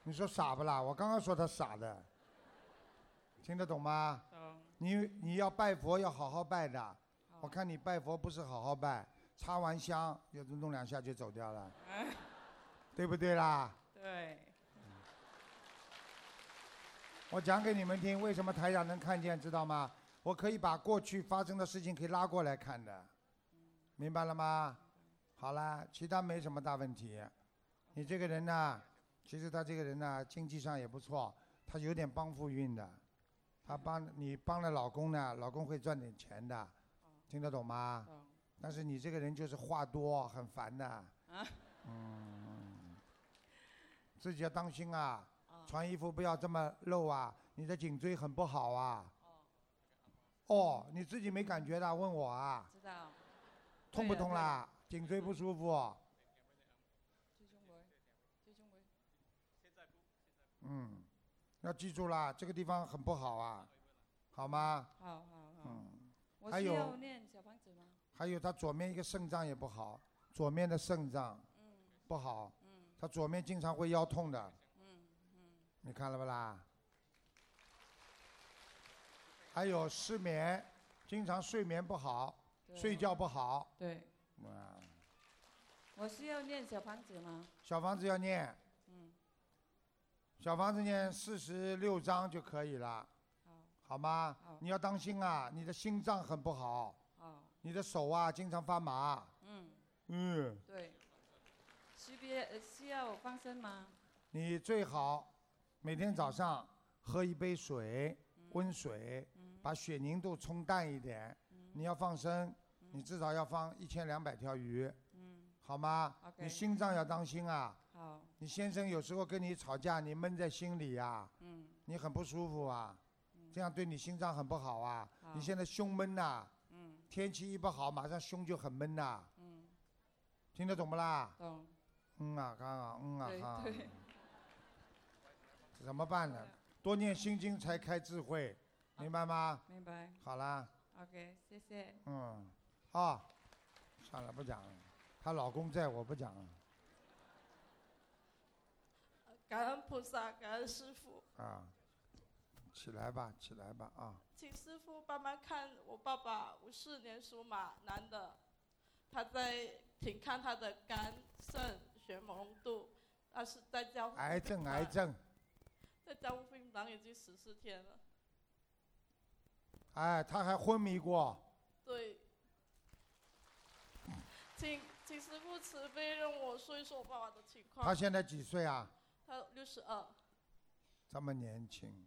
你说傻不啦？我刚刚说他傻的，听得懂吗？懂。你你要拜佛要好好拜的，我看你拜佛不是好好拜，插完香就弄两下就走掉了，对不对啦？对。我讲给你们听，为什么台长能看见，知道吗？我可以把过去发生的事情可以拉过来看的，明白了吗？好啦，其他没什么大问题。你这个人呢，其实他这个人呢，经济上也不错，他有点帮扶运的。他帮你帮了老公呢，老公会赚点钱的，听得懂吗？但是你这个人就是话多，很烦的。啊。嗯，自己要当心啊！穿衣服不要这么露啊，你的颈椎很不好啊。哦，你自己没感觉的，问我啊，知道。痛不痛啦？颈椎不舒服？最终会，最终会。嗯，要记住啦，这个地方很不好啊，好吗？好好好。嗯，我需还有要念小房子吗？还有他左面一个肾脏也不好，左面的肾脏不好，他左面经常会腰痛的。嗯嗯你看了不啦？还有失眠，经常睡眠不好，对睡觉不好。对。啊，我需要念小房子吗？小房子要念，嗯，小房子念四十六章就可以了，好吗？你要当心啊，你的心脏很不好，好。你的手啊经常发麻。嗯。嗯，对。需不呃需要放生吗？你最好每天早上喝一杯水，温水，把血凝度冲淡一点。你要放生，你至少要放一千两百条鱼，好吗你心脏要当心啊。好。你先生有时候跟你吵架，你闷在心里呀、嗯你很不舒服啊，这样对你心脏很不好啊。好你现在胸闷呐、嗯天气一不好，马上胸就很闷呐、嗯，听得懂不啦？懂。嗯啊，刚啊，嗯啊，对哈。对。怎么办呢？多念心经才开智慧，明白吗？明白。好啦，OK，谢谢。嗯，啊，算了，不讲了。她老公在，我不讲了。感恩菩萨，感恩师傅，啊，起来吧，起来吧，啊，请师傅帮忙看我爸爸，五四年属马，男的，他在请看他的肝、肾、血浓度，他是在交癌症，癌症，在交护病房已经十四天了，哎，他还昏迷过，对，请请师傅慈悲让我说一说我爸爸的情况。他现在几岁啊？他六十二。这么年轻，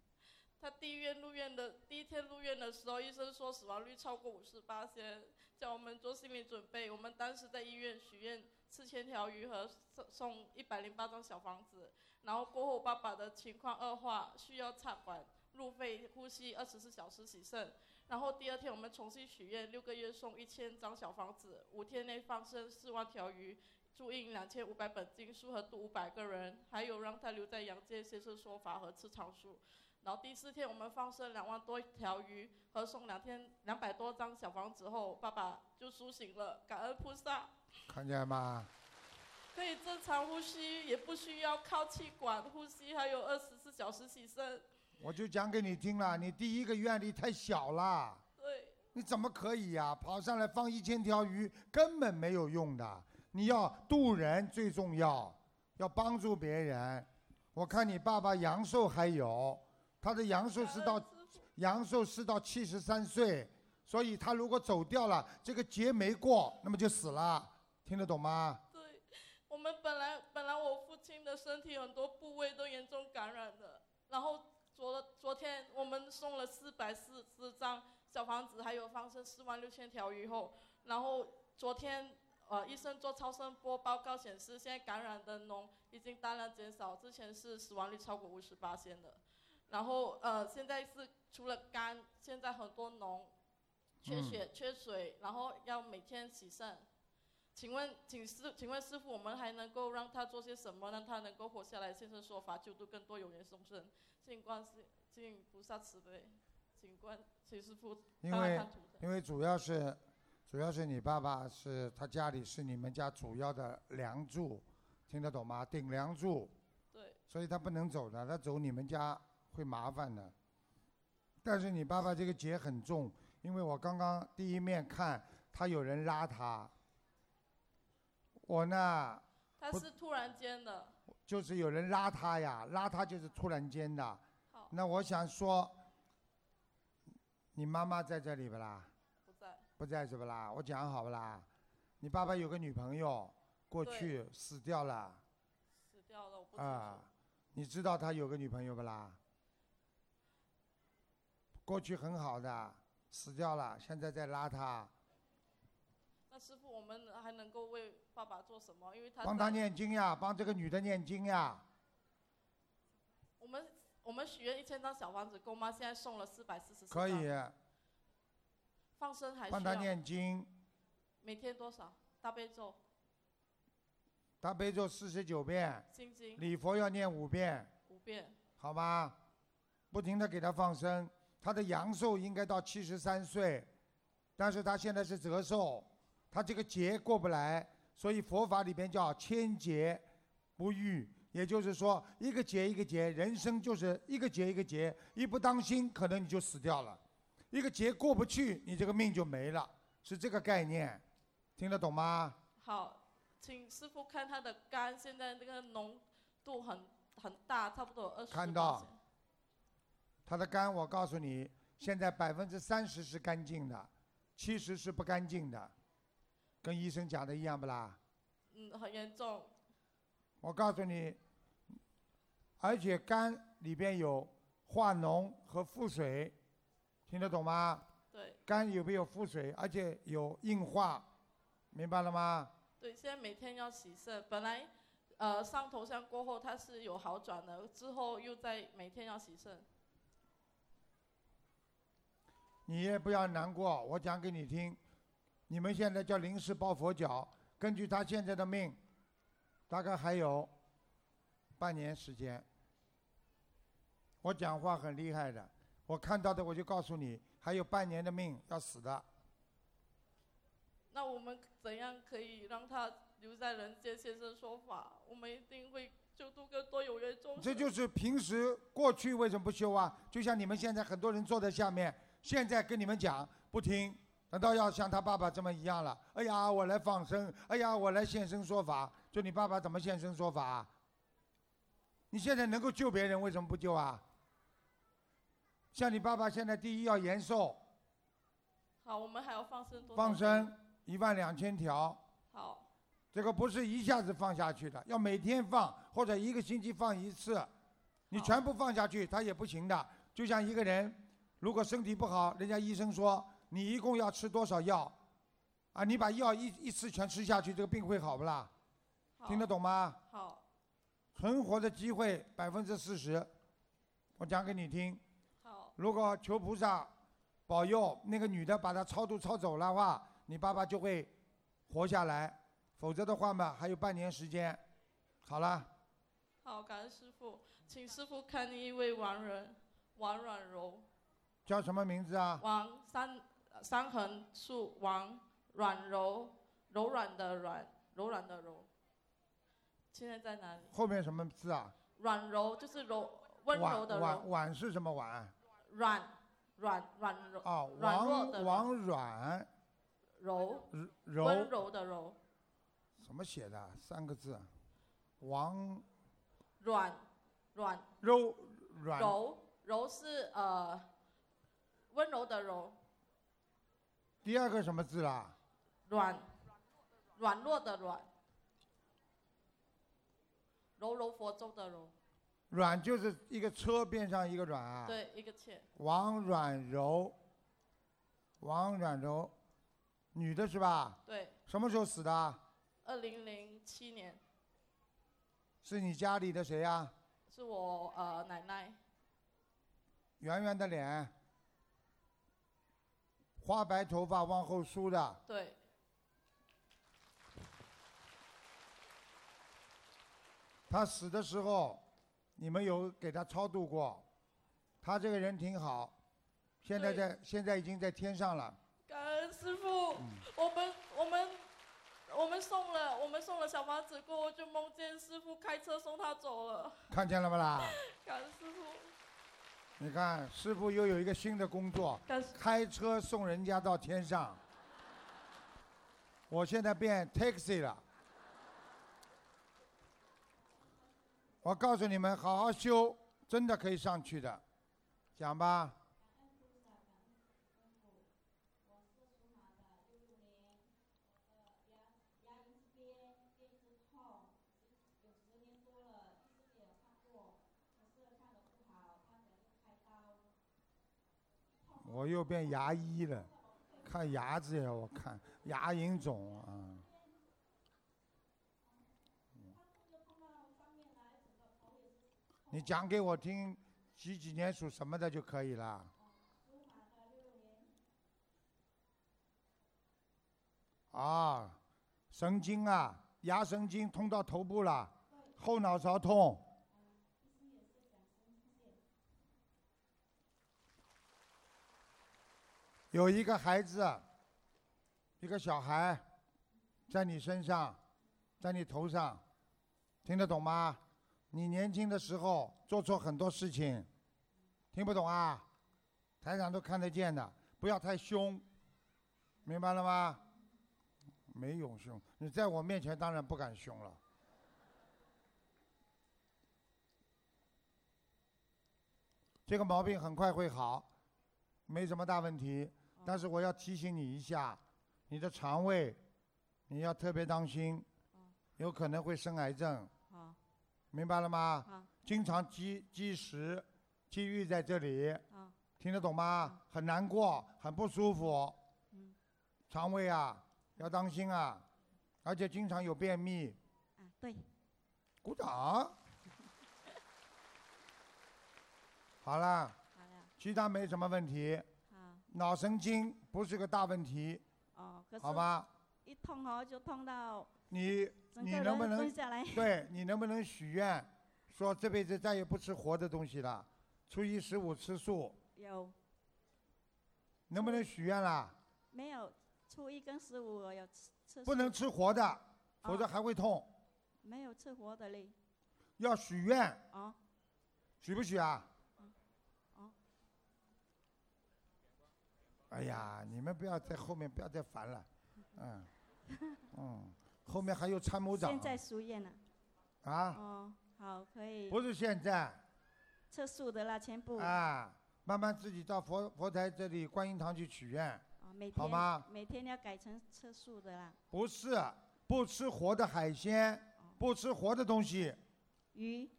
他第一院入院的第一天入院的时候，医生说死亡率超过五十八先叫我们做心理准备。我们当时在医院许愿四千条鱼和送送一百零八张小房子。然后过后，爸爸的情况恶化，需要插管、入肺、呼吸二十四小时洗肾。然后第二天我们重新许愿，六个月送一千张小房子，五天内放生四万条鱼。注印两千五百本经书和度五百个人，还有让他留在阳间先生说法和吃长素。然后第四天我们放生两万多条鱼和送两天两百多张小房子后，爸爸就苏醒了，感恩菩萨，看见吗？可以正常呼吸，也不需要靠气管呼吸，还有二十四小时起身。我就讲给你听了，你第一个愿力太小了，对，你怎么可以呀、跑上来放一千条鱼根本没有用的，你要渡人最重要，要帮助别人。我看你爸爸阳寿还有，他的阳寿是到阳寿是到七十三岁，所以他如果走掉了，这个劫没过，那么就死了，听得懂吗？对，我们本来本来我父亲的身体很多部位都严重感染的，然后昨昨天我们送了四百四十张小房子，还有放生四万六千条鱼后，然后昨天呃医生做超声波报告显示，现在感染的脓已经大量减少，之前是死亡率超过五十八的，然后呃现在是除了肝，现在很多脓。缺血、缺水，然后要每天洗肾。请问，请师，请问师傅，我们还能够让他做些什么，让他能够活下来，现身说法，救度更多有缘众生？请观世，请菩萨慈悲，请观，请师傅因为。因为主要是主要是你爸爸是他家里是你们家主要的梁柱，听得懂吗？顶梁柱。对。所以他不能走的，他走你们家会麻烦的。但是你爸爸这个结很重，因为我刚刚第一面看他有人拉他，我呢他是突然间的，就是有人拉他呀，拉他就是突然间的。好那我想说，你妈妈在这里不啦？不在。是不啦？我讲好不啦？你爸爸有个女朋友，过去死掉了死掉了，我不知道。啊。你知道他有个女朋友不啦？过去很好的，死掉了，现在在拉他，那师傅，我们还能够为爸爸做什么？因为他帮他念经呀，帮这个女的念经呀。我们我们许愿一千张小房子够吗？现在送了四百四十四可以，放生还需帮他念经，每天多少？大悲咒、大悲咒四十九遍，心经。礼佛要念五遍，五遍。好吧？不停的给他放生，他的阳寿应该到七十三岁，但是他现在是折寿，他这个劫过不来，所以佛法里边叫千劫不遇，也就是说一个劫一个劫，人生就是一个劫一个劫，一不当心可能你就死掉了，一个劫过不去，你这个命就没了，是这个概念，听得懂吗？好，请师傅看他的肝，现在那个浓度很很大，差不多二十。看到他的肝，我告诉你，现在百分之三十是干净的，七十是不干净的，跟医生讲的一样不啦？嗯，很严重。我告诉你，而且肝里边有化脓和腹水，听得懂吗？对肝有没有腹水，而且有硬化，明白了吗？对，现在每天要洗肾，本来呃上头香过后他是有好转的，之后又在每天要洗肾。你也不要难过，我讲给你听。你们现在叫临时抱佛脚，根据他现在的命，大概还有半年时间。我讲话很厉害的，我看到的我就告诉你，还有半年的命要死的。那我们怎样可以让他留在人间现身说法？我们一定会救度更多有缘众生。这就是平时过去为什么不修啊？就像你们现在很多人坐在下面，现在跟你们讲不听，难道要像他爸爸这么一样了？哎呀，我来放生，哎呀，我来现身说法。就你爸爸怎么现身说法啊？你现在能够救别人，为什么不救啊？像你爸爸现在第一要延寿，好，我们还要放生多少？放生一万两千条，好，这个不是一下子放下去的，要每天放或者一个星期放一次。你全部放下去，他也不行的。就像一个人，如果身体不好，人家医生说你一共要吃多少药，啊，你把药一一次全吃下去，这个病会好不啦？听得懂吗？好，存活的机会百分之四十，我讲给你听。好，如果求菩萨保佑那个女的把她超度超走了话，你爸爸就会活下来，否则的话嘛，还有半年时间。好了，好，感恩师傅，请师傅看一位亡人王软柔，叫什么名字啊？王三三横竖王软柔，柔软的软，柔软的柔。现在在哪里？后面什么字啊？软柔就是柔温柔的婉柔，婉婉是什么婉？软软软柔啊，软弱的王王软柔柔温柔的柔，怎么写的？三个字，王软软柔软柔柔是呃温柔的柔，第二个什么字啦？软软弱的软，柔柔佛州的柔，软就是一个车边上一个软啊。。对，一个妾，王软柔，王软柔，女的是吧？对，什么时候死的啊？二零零七年是你家里的谁呀、是我呃奶奶，圆圆的脸，花白头发往后梳的，对，他死的时候，你们有给他超度过。他这个人挺好，现在在现在已经在天上了。感恩师傅，我们我们我们送了我们送了小房子过后，就梦见师傅开车送他走了，看见了不啦？感恩师傅，你看，师傅又有一个新的工作感，开车送人家到天上。我现在变 taxi 了。我告诉你们，好好修，真的可以上去的。讲吧。我又变牙医了，看牙子呀，我看牙龈肿啊。你讲给我听，几几年属什么的就可以了。啊，神经啊，牙神经通到头部了，后脑勺痛。有一个孩子，一个小孩，在你身上，在你头上，听得懂吗？你年轻的时候做错很多事情，听不懂啊？台长都看得见的，不要太凶，明白了吗？没有凶，你在我面前当然不敢凶了。这个毛病很快会好，没什么大问题。但是我要提醒你一下，你的肠胃你要特别当心，有可能会生癌症。好，明白了吗？啊经常积积食，积郁在这里，啊听得懂吗？很难过，很不舒服。嗯肠胃啊，要当心啊，而且经常有便秘。啊，对，鼓掌。好了，好了，其他没什么问题。啊，脑神经不是个大问题，哦，可是好吧？一痛哦就痛到你你能不能 对你能不能许愿，说这辈子再也不吃活的东西了，初一十五吃素，有能不能许愿啦？没有？初一跟十五我有吃吃不能吃活的，否则还会痛。没有吃活的嘞。要许愿，哦许不许啊？哦，哎呀，你们不要在后面不要再烦了，嗯嗯，后面还有参谋长现在输液了。啊，哦，好，可以。不是现在吃素的啦，全部。啊，慢慢自己到佛佛台这里观音堂去许愿，哦，每天好吗？每天要改成吃素的啦，不是不吃活的海鲜，不吃活的东西，鱼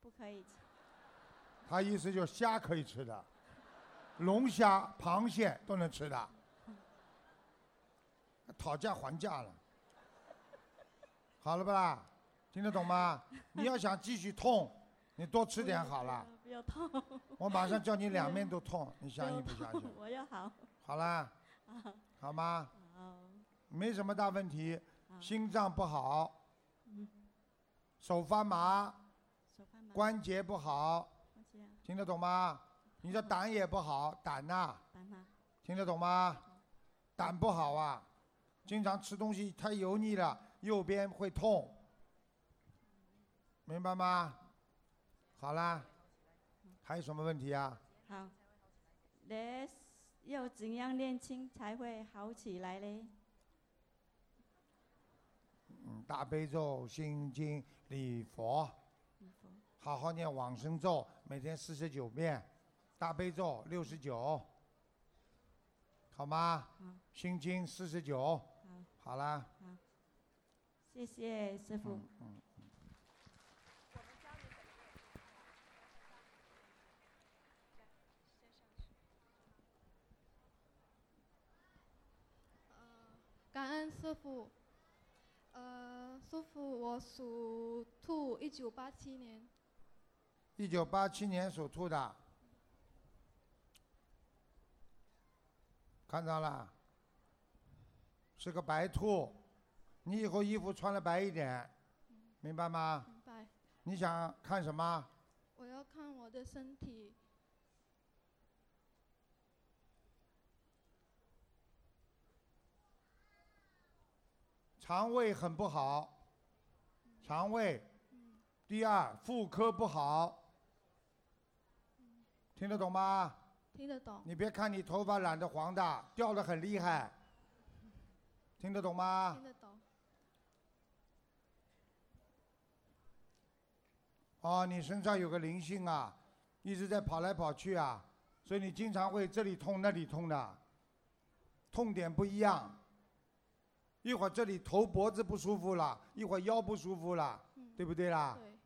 不可以吃。他意思就是虾可以吃的，龙虾、螃蟹都能吃的，讨价还价了，好了不啦？听得懂吗？你要想继续痛，你多吃点好了。不要痛。我马上叫你两面都痛，你相信不相信？我要好。好啦，啊好吗？好。没什么大问题，心脏不好，手发麻。关节不好，听得懂吗？你的胆也不好，胆呐听得懂吗？胆不好啊，经常吃东西太油腻了，右边会痛，明白吗？好啦，还有什么问题啊？好。那要怎样练轻才会好起来嘞？嗯，大悲咒、心经、礼佛，好好念往生咒，每天四十九遍，大悲咒六十九，好吗？好心经四十九，好，好啦。好。谢谢师傅。嗯感恩师傅。呃，师傅，我属兔，一九八七年。一九八七年属兔的，看到了，是个白兔，你以后衣服穿的白一点，明白吗？明白。你想看什么？我要看我的身体。肠胃很不好，肠胃。第二，妇科不好，听得懂吗？听得懂。你别看你头发染的黄的，掉的很厉害，听得懂吗听？得懂。哦，你身上有个灵性啊，一直在跑来跑去啊，所以你经常会这里痛那里痛的，痛点不一样。一会儿这里头脖子不舒服了，一会儿腰不舒服了，对不对啦？对。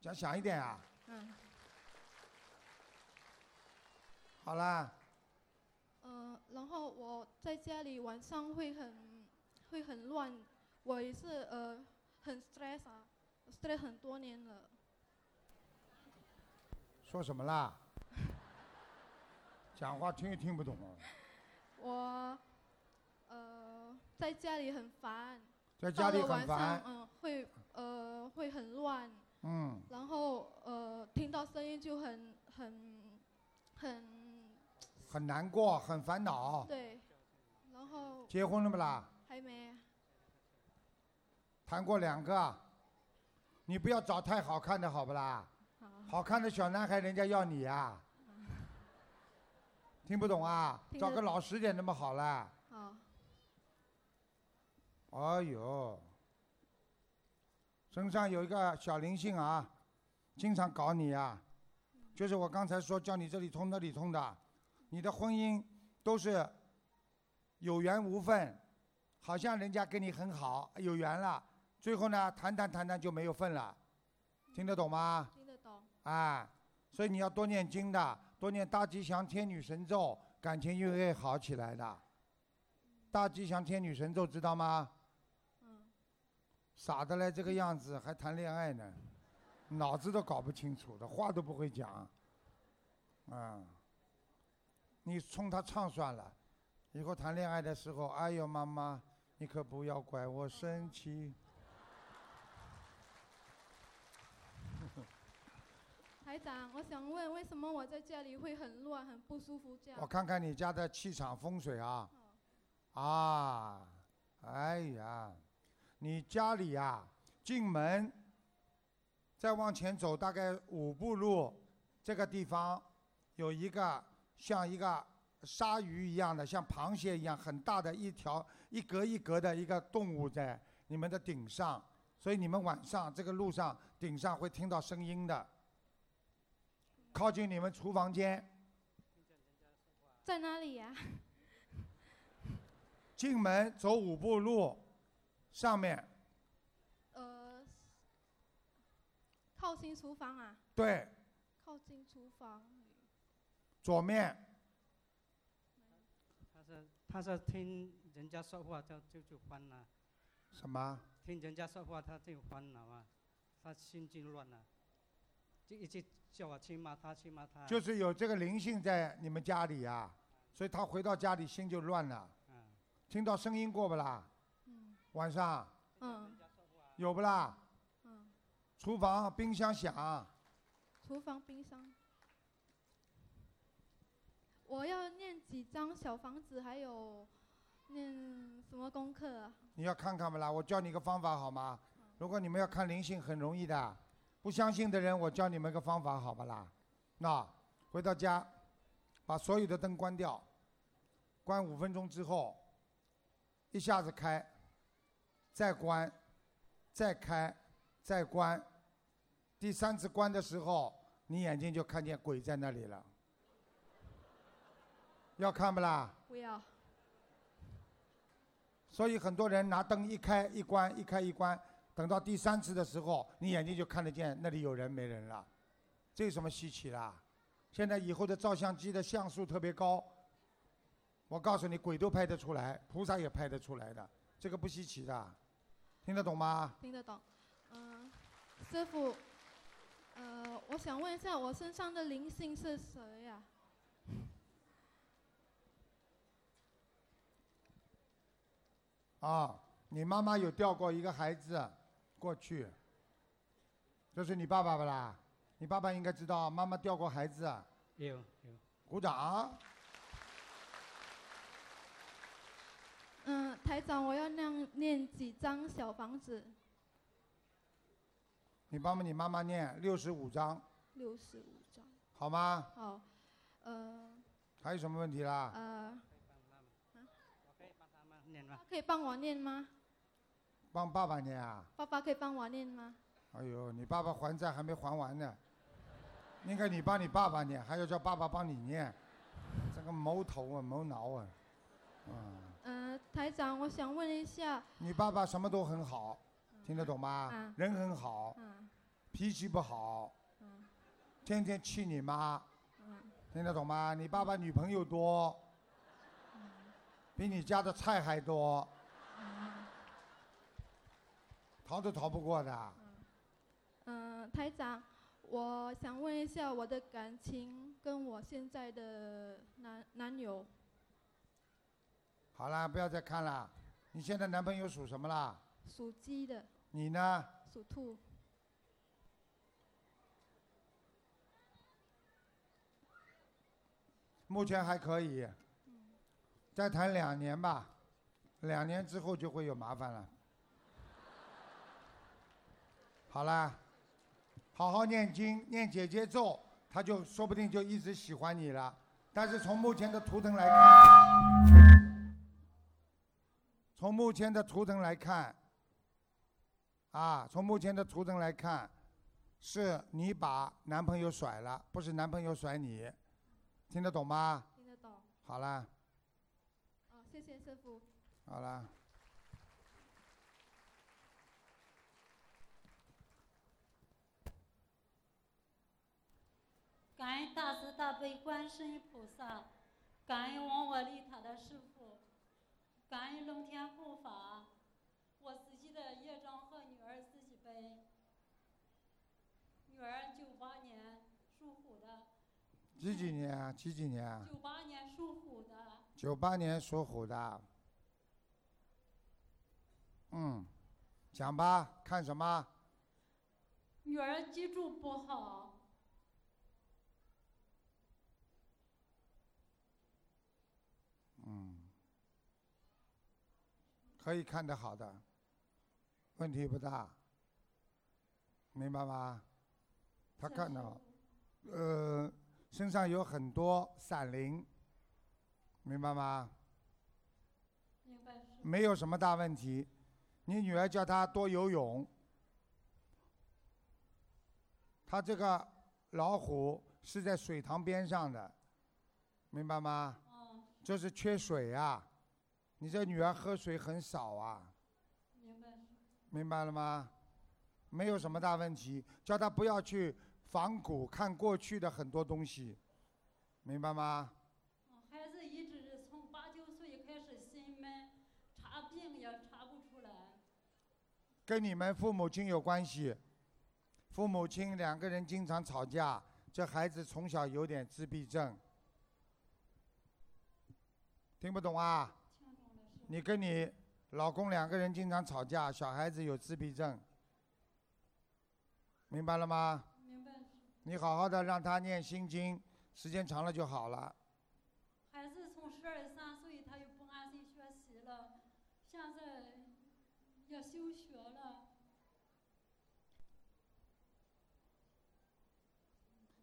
讲响一点啊！嗯。好啦，呃，然后我在家里晚上会很会很乱，我也是呃很 stress 啊，stress 很多年了。说什么啦？讲话听也听不懂哦。我呃在家里很烦，在家里晚很烦上嗯、会呃会很乱，嗯，然后呃听到声音就很很很很难过，很烦恼。对，然后结婚了不啦？还没，谈过两个，你不要找太好看的好不啦？好。看的小男孩人家要你呀、听不懂啊？找个老实点的嘛好了。好，哎呦，身上有一个小灵性啊，经常搞你啊，就是我刚才说叫你这里通那里通的，你的婚姻都是有缘无分，好像人家跟你很好，有缘了，最后呢谈谈谈谈就没有份了，听得懂吗？啊，所以你要多念经的，多念大吉祥天女神咒，感情就会好起来的。大吉祥天女神咒知道吗？傻的嘞，这个样子还谈恋爱呢，脑子都搞不清楚的，话都不会讲。啊，你冲他唱算了，以后谈恋爱的时候，哎呦妈妈，你可不要怪我生气。台长，我想问，为什么我在家里会很乱、很不舒服这样？我看看你家的气场风水啊，啊，哎呀，你家里啊、进门再往前走大概五步路，这个地方有一个像一个鲨鱼一样的，像螃蟹一样很大的一条一格一格的一个动物在你们的顶上，所以你们晚上这个路上顶上会听到声音的，靠近你们厨房间。在哪里呀、进门走五步路，上面呃，靠近厨房啊？对靠近厨房。左面他是他是听人家说话就就就烦了，什么？听人家说话他就烦恼啊，他心就乱了，就一直叫我去骂他去骂他。就是有这个灵性在你们家里呀、所以他回到家里心就乱了。嗯听到声音过不啦？晚上嗯有不啦？嗯，厨房冰箱响，厨房、冰箱。我要念几张小房子，还有念什么功课啊？你要看看不啦？我教你个方法好吗？如果你们要看灵性，很容易的。不相信的人，我教你们个方法好不啦？那回到家，把所有的灯关掉，关五分钟之后，一下子开，再关，再开，再关。第三次关的时候，你眼睛就看见鬼在那里了。要看不啦？不要。所以很多人拿灯一开一关，一开一关，等到第三次的时候，你眼睛就看得见那里有人没人了，这有什么稀奇啦？现在以后的照相机的像素特别高，我告诉你，鬼都拍得出来，菩萨也拍得出来的，这个不稀奇的，听得懂吗？听得懂。嗯、师傅，呃，我想问一下，我身上的灵性是谁呀、啊，你妈妈有掉过一个孩子，过去，这是你爸爸不啦？你爸爸应该知道，妈妈掉过孩子，有有。鼓掌。嗯，台长，我要念念几张小房子？你帮帮你妈妈念六十五张，六十五张。好吗？好，呃还有什么问题啦？呃，念吗？可以帮我念吗？帮爸爸念啊？爸爸可以帮我念吗？哎呦，你爸爸还债还没还完呢，应该你帮你爸爸念，还要叫爸爸帮你念，这个毛头啊，毛脑啊，嗯，呃，台长，我想问一下，你爸爸什么都很好，听得懂吗？嗯。人很好，嗯。脾气不好，嗯。天天气你妈，嗯。听得懂吗？你爸爸女朋友多，比你家的菜还多，逃都逃不过的。嗯、台长，我想问一下我的感情跟我现在的男男友，好啦，不要再看了。你现在男朋友属什么啦？属鸡的，你呢？属兔。目前还可以，再谈两年吧，两年之后就会有麻烦了。好啦，好好念经，念姐姐咒，他就说不定就一直喜欢你了。但是从目前的图腾来看，从目前的图腾来看，啊，从目前的图腾来看，是你把男朋友甩了，不是男朋友甩你，听得懂吗？听得懂。好啦，哦，谢谢师傅。好了。感恩大慈大悲观世音菩萨，感恩往我利塔的师傅，感恩龙天护法，我自己的业障和女儿自己背。女儿九八年属虎的，几几年啊？几几年啊？九八年属虎的，九八年属虎的。嗯，讲吧，看什么？女儿脊柱不好。可以看得好的，问题不大，明白吗？他看到，呃，身上有很多闪灵，明白吗？明白。没有什么大问题，你女儿叫她多游泳。她这个老虎是在水塘边上的，明白吗？就是缺水啊，你这女儿喝水很少啊。明白。明白了吗？没有什么大问题，叫她不要去仿古看过去的很多东西，明白吗？孩子一直从八九岁开始心闷，查病也查不出来。跟你们父母亲有关系，父母亲两个人经常吵架，这孩子从小有点自闭症。听不懂啊？你跟你老公两个人经常吵架，小孩子有自闭症，明白了吗？明白。你好好的让他念心经，时间长了就好了。孩子从十二三岁他就不安心学习了，现在要休学了。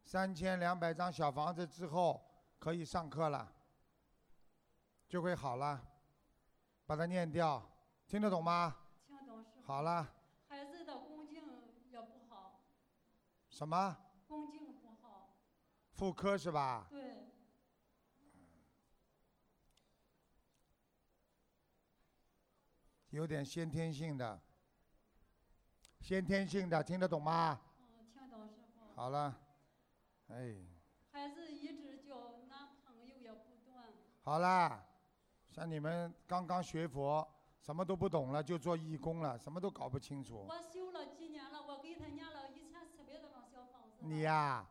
三千两百张小房子之后可以上课了。就会好了，把它念掉，听得懂吗？听懂是。好了。孩子的宫颈也不好。什么？宫颈不好。妇科是吧？对。有点先天性的。先天性的，听得懂吗？嗯，听懂师傅。好了，哎。孩子一直交男朋友也不断。好啦。像你们刚刚学佛，什么都不懂了，就做义工了，什么都搞不清楚。我修了几年了，我给他念了一千四百多张小房子。你呀，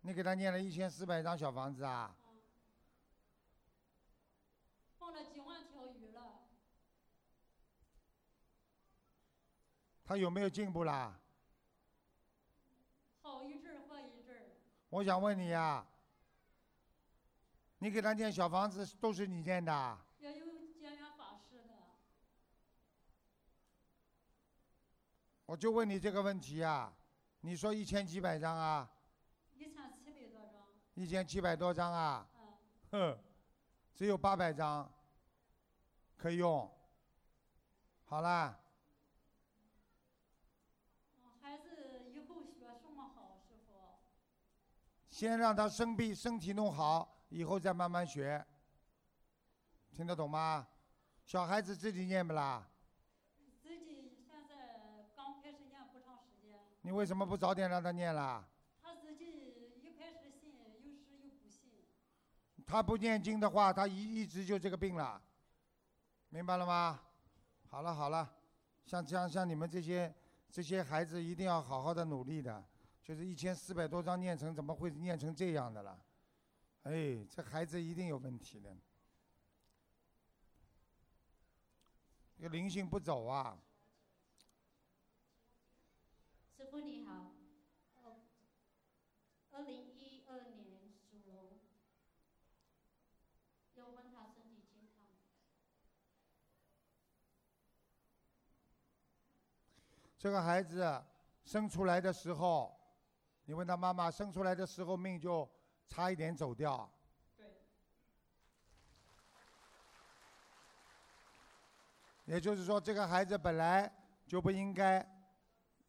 你给他念了一千四百张小房子啊？放了几万条鱼了。他有没有进步啦？好一阵儿，坏一阵儿。我想问你呀，你给他念小房子都是你念的？也有结缘法师的。我就问你这个问题啊，你说一千几百张啊？一千七百多张。一千七百多张啊？嗯。哼，只有八百张可以用。好啦。孩子以后学什么好，师傅？先让他生病，身体弄好，以后再慢慢学。听得懂吗？小孩子自己念不啦？自己现在刚开始念不长时间。你为什么不早点让他念啦？他自己一开始信，有时又不信。他不念经的话，他一一直就这个病了，明白了吗？好了好了，像像像你们这些这些孩子，一定要好好的努力的，就是一千四百多张念成，怎么会念成这样的了？哎，这孩子一定有问题的。这个灵性不走啊！师傅你好，呃，二零一二年属龙，要问他身体健康。这个孩子生出来的时候，你问他妈妈，生出来的时候命就差一点走掉。对。也就是说，这个孩子本来就不应该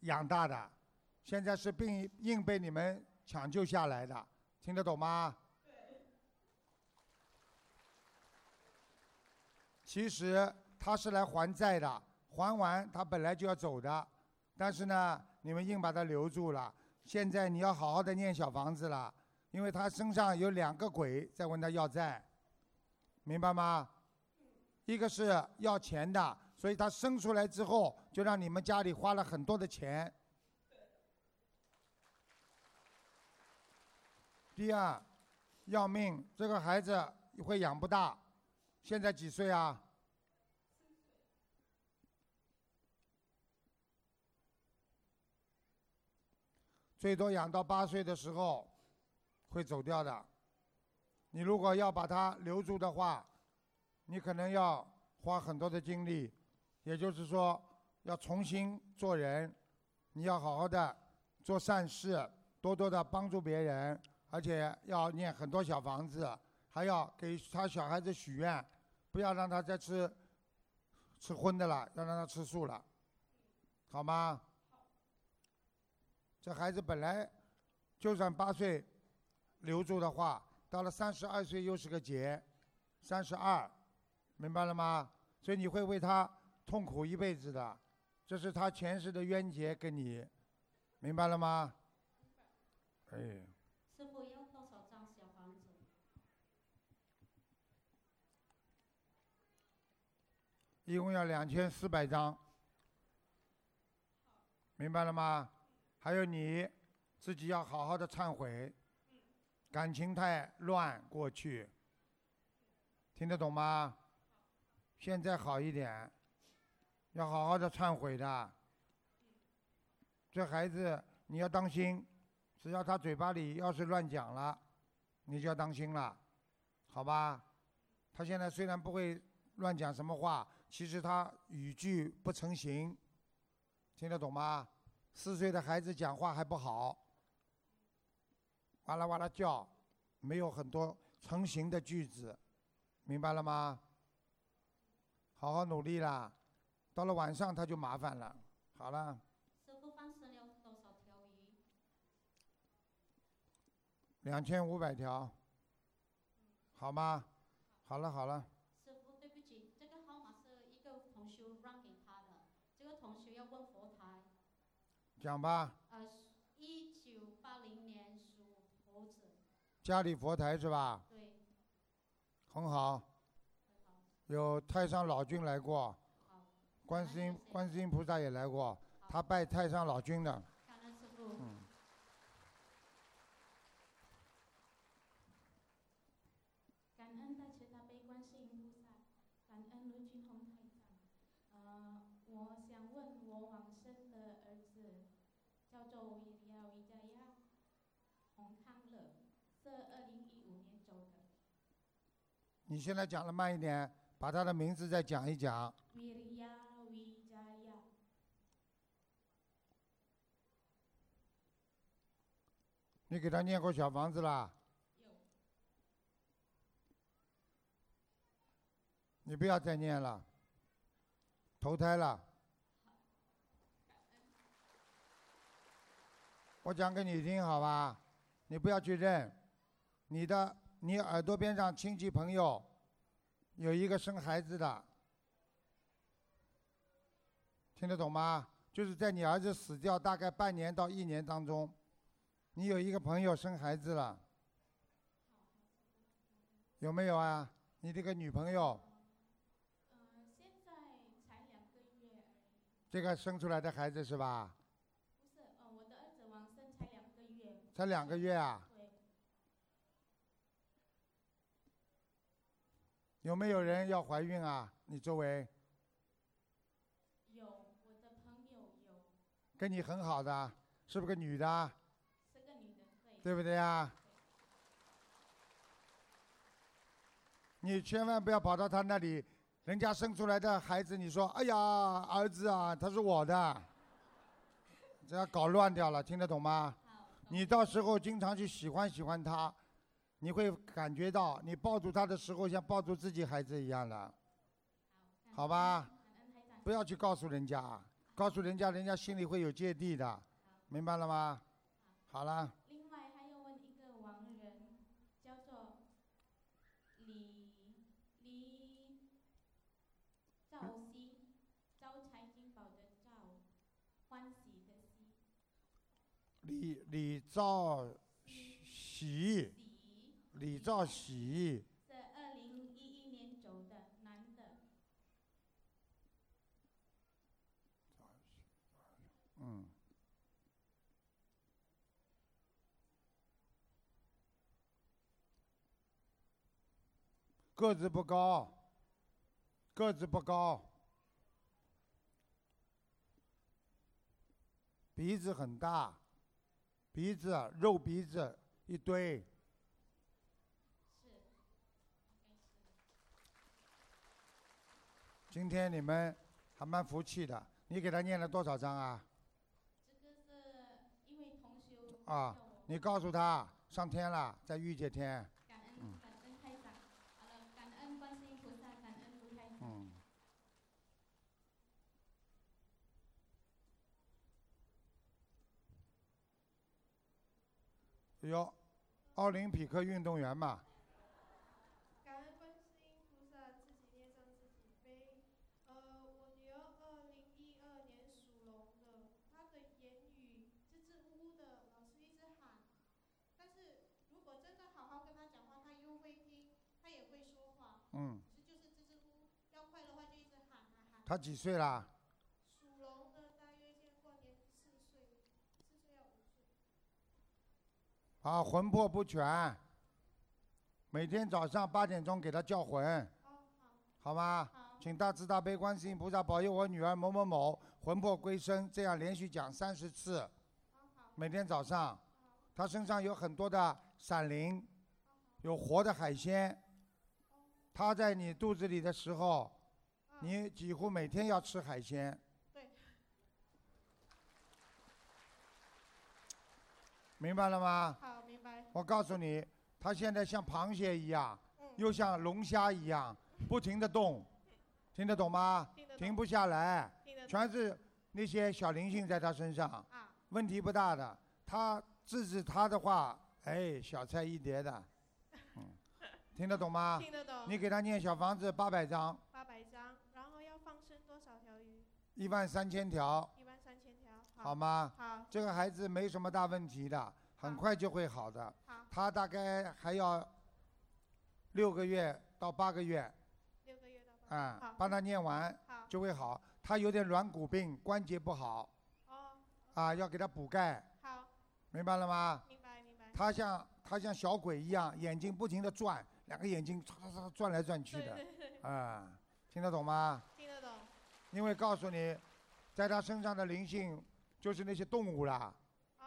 养大的，现在是病硬被你们抢救下来的，听得懂吗？其实他是来还债的，还完他本来就要走的，但是呢，你们硬把他留住了。现在你要好好的念小房子了，因为他身上有两个鬼在问他要债，明白吗？一个是要钱的，所以他生出来之后就让你们家里花了很多的钱。第二，要命，这个孩子会养不大，现在几岁啊？最多养到八岁的时候会走掉的。你如果要把他留住的话，你可能要花很多的精力，也就是说要重新做人，你要好好的做善事，多多的帮助别人，而且要念很多小房子，还要给他小孩子许愿，不要让他再吃吃荤的了，要让他吃素了，好吗？这孩子本来就算八岁留住的话，到了三十二岁又是个劫，三十二，明白了吗？所以你会为他痛苦一辈子的，这是他前世的冤结，跟你明白了吗？哎，师傅要多少张小房子？一共要两千四百张，明白了吗？还有你自己要好好的忏悔，感情太乱过去，听得懂吗？现在好一点，要好好的忏悔的。这孩子你要当心，只要他嘴巴里要是乱讲了，你就要当心了，好吧？他现在虽然不会乱讲什么话，其实他语句不成形，听得懂吗？四岁的孩子讲话还不好，哇啦哇啦叫，没有很多成型的句子，明白了吗？好好努力啦，到了晚上他就麻烦了。好了，师傅放生了多少条鱼？两千五百条，好吗？好了好了，师傅，对不起，这个号码是一个同学让给他的，这个同学要问佛台。讲吧。呃，一九八零年属猴子。家里佛台是吧？对。很好。有太上老君来过，观世音观世音菩萨也来过，他拜太上老君的。嗯。感恩大慈大悲观世音菩萨，感恩卢军宏台长。呃，我想问我往生的儿子叫做维利亚维加亚洪康乐，是二零一五年走的。你现在讲的慢一点，把他的名字再讲一讲。维利亚维加亚，你给他念过小房子啦？你不要再念了，投胎了。我讲给你听，好吧？你不要去认。你的，你耳朵边上亲戚朋友有一个生孩子的，听得懂吗？就是在你儿子死掉大概半年到一年当中，你有一个朋友生孩子了，有没有啊？你这个女朋友，呃，现在才两个月而已。这个生出来的孩子是吧？不是，呃，我的儿子往生才两个才两个月啊？有没有人要怀孕啊？你周围有我的朋友有，跟你很好的，是不是个女的？对不对呀？你千万不要跑到他那里，人家生出来的孩子，你说：“哎呀，儿子啊，他是我的。”这样搞乱掉了，听得懂吗？你到时候经常去喜欢喜欢他，你会感觉到你抱住他的时候像抱住自己孩子一样的，好吧？不要去告诉人家，告诉人家，人家心里会有芥蒂的，明白了吗？好了。另外还要问一个亡人，叫做李李赵熙，招财进宝的赵，欢喜的喜。李李兆喜，李兆喜，是二零一一年走的男的，嗯，个子不高，个子不高，鼻子很大，鼻子肉鼻子一堆，今天你们还蛮服气的，你给他念了多少章啊？这个是因为同修啊，你告诉他上天了，在御界天。感恩感恩台长，好了，感恩观世音菩萨，感恩卢台长。嗯。哎呦，奥林匹克运动员嘛，感恩观世音菩萨，自己念上自己背。呃，我女儿二零一二年属龙的，她的言语支支吾吾的，老是一直喊。但是如果真的好好跟她讲话，她又会听，她也会说话。嗯是就是支支吾吾，要快的话就一直喊喊喊。他几岁啦？属龙的大约现在过年四岁，四岁要五岁。啊，魂魄不全，每天早上八点钟给他叫魂，好吗？请大慈大悲观世音菩萨保佑我女儿某某某魂魄归生，这样连续讲三十次，每天早上，她身上有很多的闪灵，有活的海鲜，她在你肚子里的时候，你几乎每天要吃海鲜。明白了吗？我告诉你，他现在像螃蟹一样，嗯又像龙虾一样，不停的动，听得懂吗？停不下来，全是那些小灵性在他身上，啊问题不大的。他制止他的话，哎，小菜一碟的，嗯，听得懂吗？听得懂你给他念小房子八百张，八百张，然后要放生多少条鱼？一万三千条，一万三千条。好吗？好。这个孩子没什么大问题的，很快就会好的。他大概还要六个月到八个月。六个月到八。啊好，帮他念完就会好。他有点软骨病，关节不好。哦。啊，要给他补钙。好。明白了吗？明白明白。他像他像小鬼一样，眼睛不停的转，两个眼睛唰唰唰转来转去的。啊，听得懂吗？听得懂。因为告诉你，在他身上的灵性就是那些动物啦。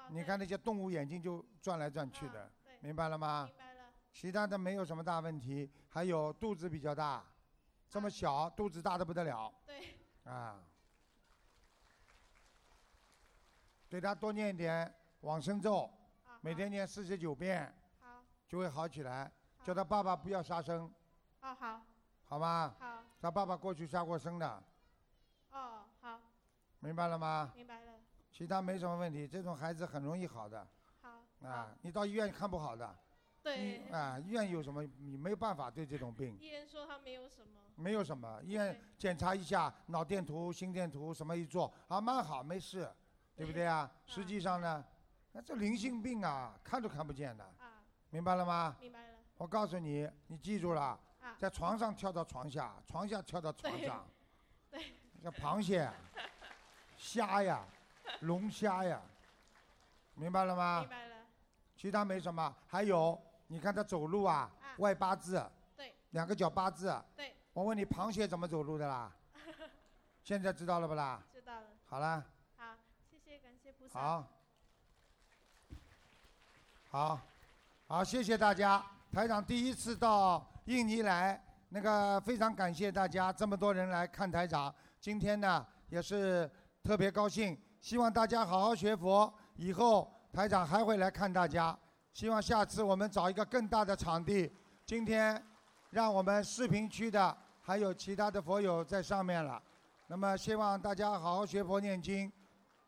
你看那些动物眼睛就转来转去的，明白了吗？明白了。其他的没有什么大问题，还有肚子比较大，这么小，肚子大的不得了。对。啊。给他多念一点往生咒，每天念四十九遍，好。就会好起来。叫他爸爸不要杀生，哦，好。好吗？好。他爸爸过去杀过生的，哦，好。明白了吗？明白了。其他没什么问题，这种孩子很容易好的。好。啊，你到医院看不好的。对医啊，医院有什么？你没有办法对这种病，医院说他没有什么。没有什么。医院检查一下脑电图、心电图什么一做，啊，蛮好，没事，对不对啊？实际上呢，那这灵性病啊，看都看不见的。明白了吗？明白了。我告诉你，你记住了啊，在床上跳到床下，床下跳到床上，对。像螃蟹、虾呀、龙虾呀，明白了吗？明白了。其他没什么。还有，你看他走路啊，外八字，对，两个脚八字。对。我问你，螃蟹怎么走路的啦？现在知道了不啦？知道了。好了，好，谢谢，感谢菩萨。好，好，好，谢谢大家。台长第一次到印尼来，那个非常感谢大家这么多人来看台长。今天呢也是特别高兴，希望大家好好学佛，以后台长还会来看大家。希望下次我们找一个更大的场地。今天让我们视频区的还有其他的佛友在上面了。那么希望大家好好学佛念经，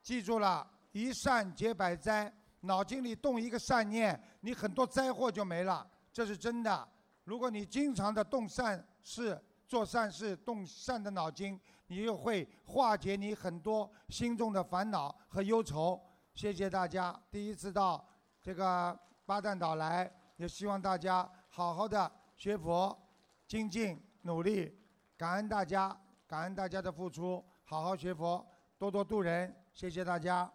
记住了，一善解百灾。脑筋里动一个善念，你很多灾祸就没了，这是真的。如果你经常的动善事、做善事、动善的脑筋，你又会化解你很多心中的烦恼和忧愁。谢谢大家，第一次到这个巴旦岛来，也希望大家好好的学佛、精进、努力，感恩大家，感恩大家的付出，好好学佛，多多度人。谢谢大家。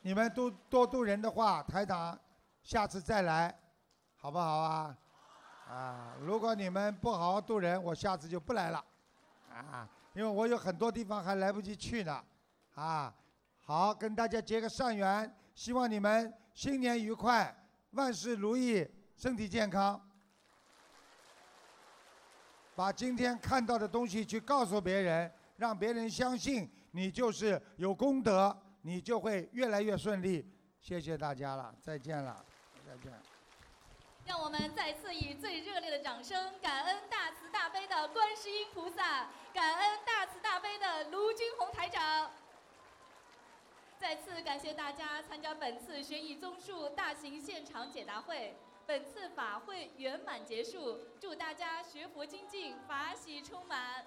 你们都多度人的话，台长下次再来，好不好啊？啊，如果你们不好好度人，我下次就不来了，啊，因为我有很多地方还来不及去呢，啊，好，跟大家结个善缘，希望你们新年愉快，万事如意，身体健康，把今天看到的东西去告诉别人，让别人相信你就是有功德。你就会越来越顺利。谢谢大家了，再见了，再见。让我们再次以最热烈的掌声，感恩大慈大悲的观世音菩萨，感恩大慈大悲的卢军红台长。再次感谢大家参加本次悬疑综述大型现场解答会，本次法会圆满结束，祝大家学佛精进，法喜充满。